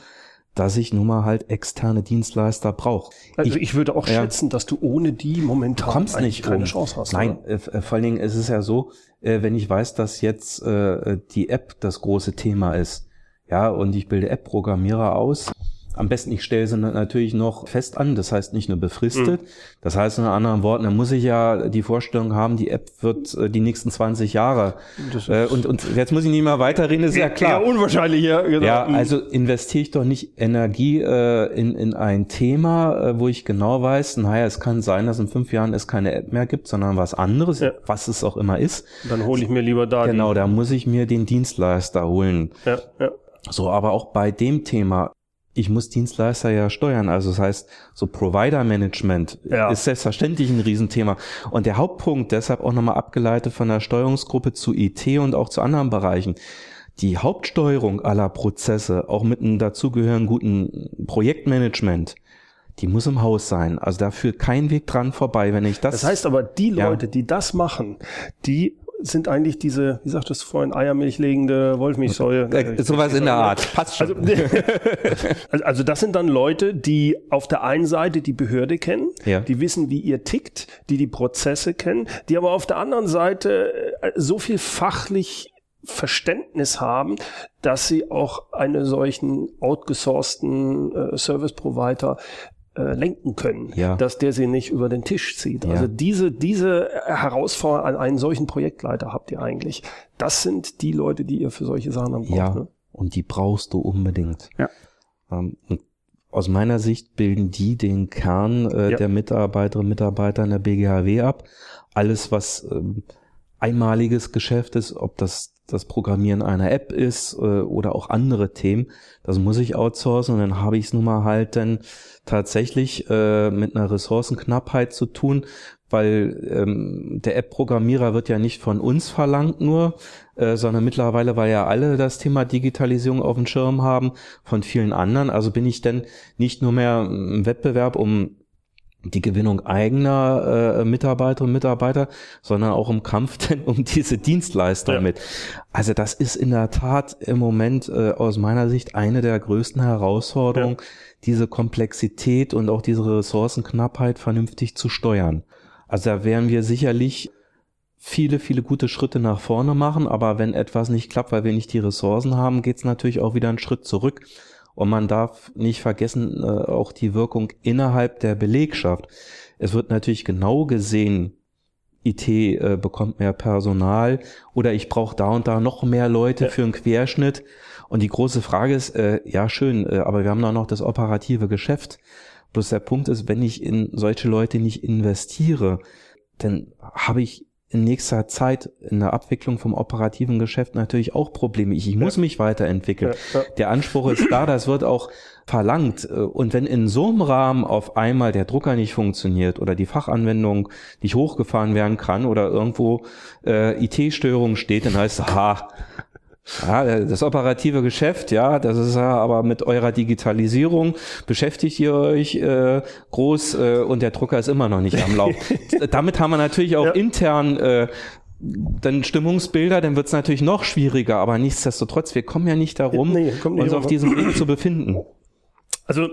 Speaker 2: dass ich nun mal halt externe Dienstleister brauche.
Speaker 1: Also ich, ich würde auch ja, schätzen, dass du ohne die momentan
Speaker 2: kommst nicht
Speaker 1: keine um. Chance hast.
Speaker 2: Nein, äh, äh, vor allen Dingen ist es ja so, äh, wenn ich weiß, dass jetzt äh, die App das große Thema ist, ja, und ich bilde App-Programmierer aus, am besten, ich stelle sie natürlich noch fest an, das heißt nicht nur befristet. Mhm. Das heißt in anderen Worten, da muss ich ja die Vorstellung haben, die App wird äh, die nächsten 20 Jahre. Äh, und, und jetzt muss ich nicht mehr weiterreden, ist ja klar.
Speaker 1: Ja, unwahrscheinlich, ja.
Speaker 2: Genau. Ja, mhm. also investiere ich doch nicht Energie äh, in, in ein Thema, äh, wo ich genau weiß, naja, es kann sein, dass in fünf Jahren es keine App mehr gibt, sondern was anderes, ja. was es auch immer ist.
Speaker 1: Dann hole ich mir lieber da.
Speaker 2: Genau, da muss ich mir den Dienstleister holen.
Speaker 1: Ja, ja.
Speaker 2: So, aber auch bei dem Thema ich muss Dienstleister ja steuern. Also das heißt, so Provider-Management ja. ist selbstverständlich ein Riesenthema. Und der Hauptpunkt, deshalb auch nochmal abgeleitet von der Steuerungsgruppe zu IT und auch zu anderen Bereichen, die Hauptsteuerung aller Prozesse, auch mit einem dazugehörigen guten Projektmanagement, die muss im Haus sein. Also da führt kein Weg dran vorbei, wenn ich das.
Speaker 1: Das heißt aber, die Leute, ja. die das machen, die sind eigentlich diese, wie sagtest du vorhin, eiermilchlegende Wollmilchsäure.
Speaker 2: Äh, sowas in der Art. Passt schon.
Speaker 1: Also, also, das sind dann Leute, die auf der einen Seite die Behörde kennen, ja. die wissen, wie ihr tickt, die die Prozesse kennen, die aber auf der anderen Seite äh, so viel fachlich Verständnis haben, dass sie auch einen solchen outgesourceten äh, Service Provider äh, lenken können, ja. dass der sie nicht über den Tisch zieht. Ja. Also diese, diese Herausforderung an einen solchen Projektleiter habt ihr eigentlich. Das sind die Leute, die ihr für solche Sachen
Speaker 2: braucht. Ja, ne? und die brauchst du unbedingt. Ja. Ähm, aus meiner Sicht bilden die den Kern äh, ja. der Mitarbeiterinnen und Mitarbeiter in der BGHW ab. Alles, was ähm, einmaliges Geschäft ist, ob das das Programmieren einer App ist äh, oder auch andere Themen, das muss ich outsourcen und dann habe ich es nun mal halt dann tatsächlich äh, mit einer Ressourcenknappheit zu tun, weil ähm, der App-Programmierer wird ja nicht von uns verlangt nur, äh, sondern mittlerweile, weil ja alle das Thema Digitalisierung auf dem Schirm haben, von vielen anderen. Also bin ich denn nicht nur mehr im Wettbewerb um die Gewinnung eigener äh, Mitarbeiterinnen und Mitarbeiter, sondern auch im Kampf denn um diese Dienstleister ja. mit. Also das ist in der Tat im Moment äh, aus meiner Sicht eine der größten Herausforderungen, ja. diese Komplexität und auch diese Ressourcenknappheit vernünftig zu steuern. Also da werden wir sicherlich viele, viele gute Schritte nach vorne machen, aber wenn etwas nicht klappt, weil wir nicht die Ressourcen haben, geht es natürlich auch wieder einen Schritt zurück. Und man darf nicht vergessen, äh, auch die Wirkung innerhalb der Belegschaft. Es wird natürlich genau gesehen, IT äh, bekommt mehr Personal oder ich brauche da und da noch mehr Leute ja. für einen Querschnitt. Und die große Frage ist, äh, ja schön, äh, aber wir haben da noch das operative Geschäft. Bloß der Punkt ist, wenn ich in solche Leute nicht investiere, dann habe ich in nächster Zeit in der Abwicklung vom operativen Geschäft natürlich auch Probleme. Ich, ich muss ja. mich weiterentwickeln. Ja, ja. Der Anspruch ist da, das wird auch verlangt. Und wenn in so einem Rahmen auf einmal der Drucker nicht funktioniert oder die Fachanwendung nicht hochgefahren werden kann oder irgendwo äh, IT-Störung steht, dann heißt es, ha, ja, das operative Geschäft, ja, das ist ja aber mit eurer Digitalisierung beschäftigt ihr euch äh, groß äh, und der Drucker ist immer noch nicht am Lauf. Damit haben wir natürlich auch ja. intern äh, dann Stimmungsbilder, dann wird es natürlich noch schwieriger, aber nichtsdestotrotz, wir kommen ja nicht darum, nee, nicht uns auf diesem Weg zu befinden.
Speaker 1: Also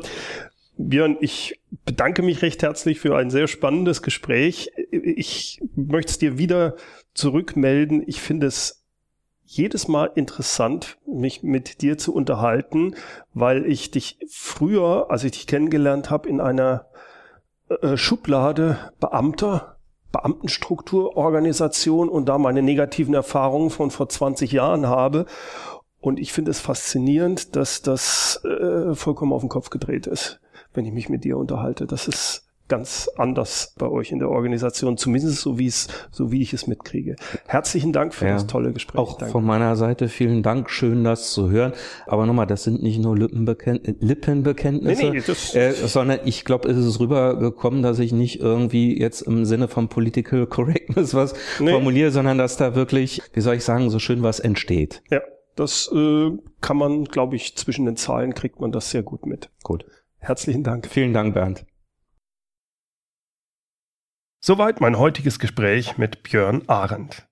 Speaker 1: Björn, ich bedanke mich recht herzlich für ein sehr spannendes Gespräch. Ich möchte es dir wieder zurückmelden. Ich finde es jedes Mal interessant, mich mit dir zu unterhalten, weil ich dich früher, als ich dich kennengelernt habe, in einer äh, Schublade Beamter, Beamtenstrukturorganisation und da meine negativen Erfahrungen von vor 20 Jahren habe. Und ich finde es faszinierend, dass das äh, vollkommen auf den Kopf gedreht ist, wenn ich mich mit dir unterhalte. Das ist ganz anders bei euch in der Organisation, zumindest so wie es, so wie ich es mitkriege. Herzlichen Dank für ja, das tolle Gespräch.
Speaker 2: Auch Danke. von meiner Seite vielen Dank, schön das zu hören. Aber nochmal, das sind nicht nur Lippenbekennt Lippenbekenntnisse, nee, nee, äh, sondern ich glaube, es ist rübergekommen, dass ich nicht irgendwie jetzt im Sinne von Political Correctness was nee. formuliere, sondern dass da wirklich, wie soll ich sagen, so schön was entsteht.
Speaker 1: Ja, das äh, kann man, glaube ich, zwischen den Zahlen kriegt man das sehr gut mit.
Speaker 2: Gut.
Speaker 1: Herzlichen Dank.
Speaker 2: Vielen Dank, Bernd.
Speaker 1: Soweit mein heutiges Gespräch mit Björn Arendt.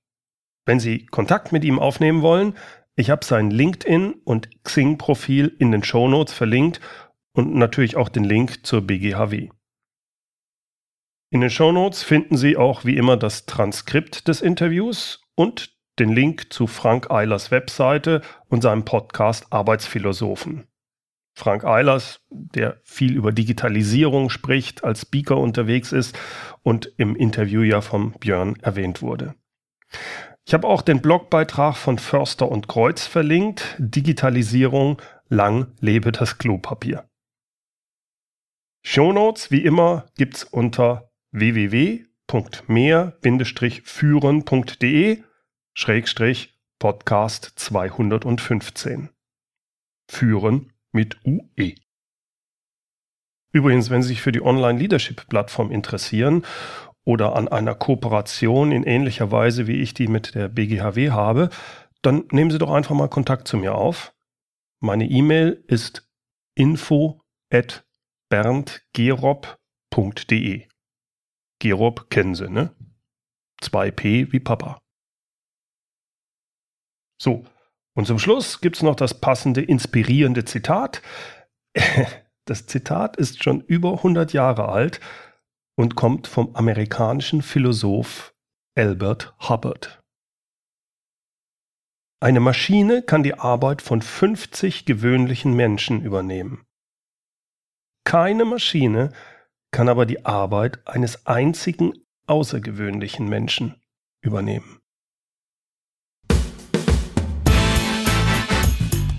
Speaker 1: Wenn Sie Kontakt mit ihm aufnehmen wollen, ich habe sein LinkedIn und Xing-Profil in den Shownotes verlinkt und natürlich auch den Link zur BGHW. In den Shownotes finden Sie auch wie immer das Transkript des Interviews und den Link zu Frank Eilers Webseite und seinem Podcast Arbeitsphilosophen. Frank Eilers, der viel über Digitalisierung spricht, als Speaker unterwegs ist und im Interview ja vom Björn erwähnt wurde. Ich habe auch den Blogbeitrag von Förster und Kreuz verlinkt. Digitalisierung, lang lebe das Klopapier. Shownotes, wie immer, gibt's unter www.mehr-führen.de Schrägstrich Podcast 215. Führen mit UE. Übrigens, wenn Sie sich für die Online-Leadership-Plattform interessieren oder an einer Kooperation in ähnlicher Weise, wie ich die mit der BGHW habe, dann nehmen Sie doch einfach mal Kontakt zu mir auf. Meine E-Mail ist info at berndgerob.de. Gerob kennen Sie, ne? 2P wie Papa. So, und zum Schluss gibt es noch das passende, inspirierende Zitat. Das Zitat ist schon über 100 Jahre alt und kommt vom amerikanischen Philosoph Albert Hubbard. Eine Maschine kann die Arbeit von 50 gewöhnlichen Menschen übernehmen. Keine Maschine kann aber die Arbeit eines einzigen außergewöhnlichen Menschen übernehmen.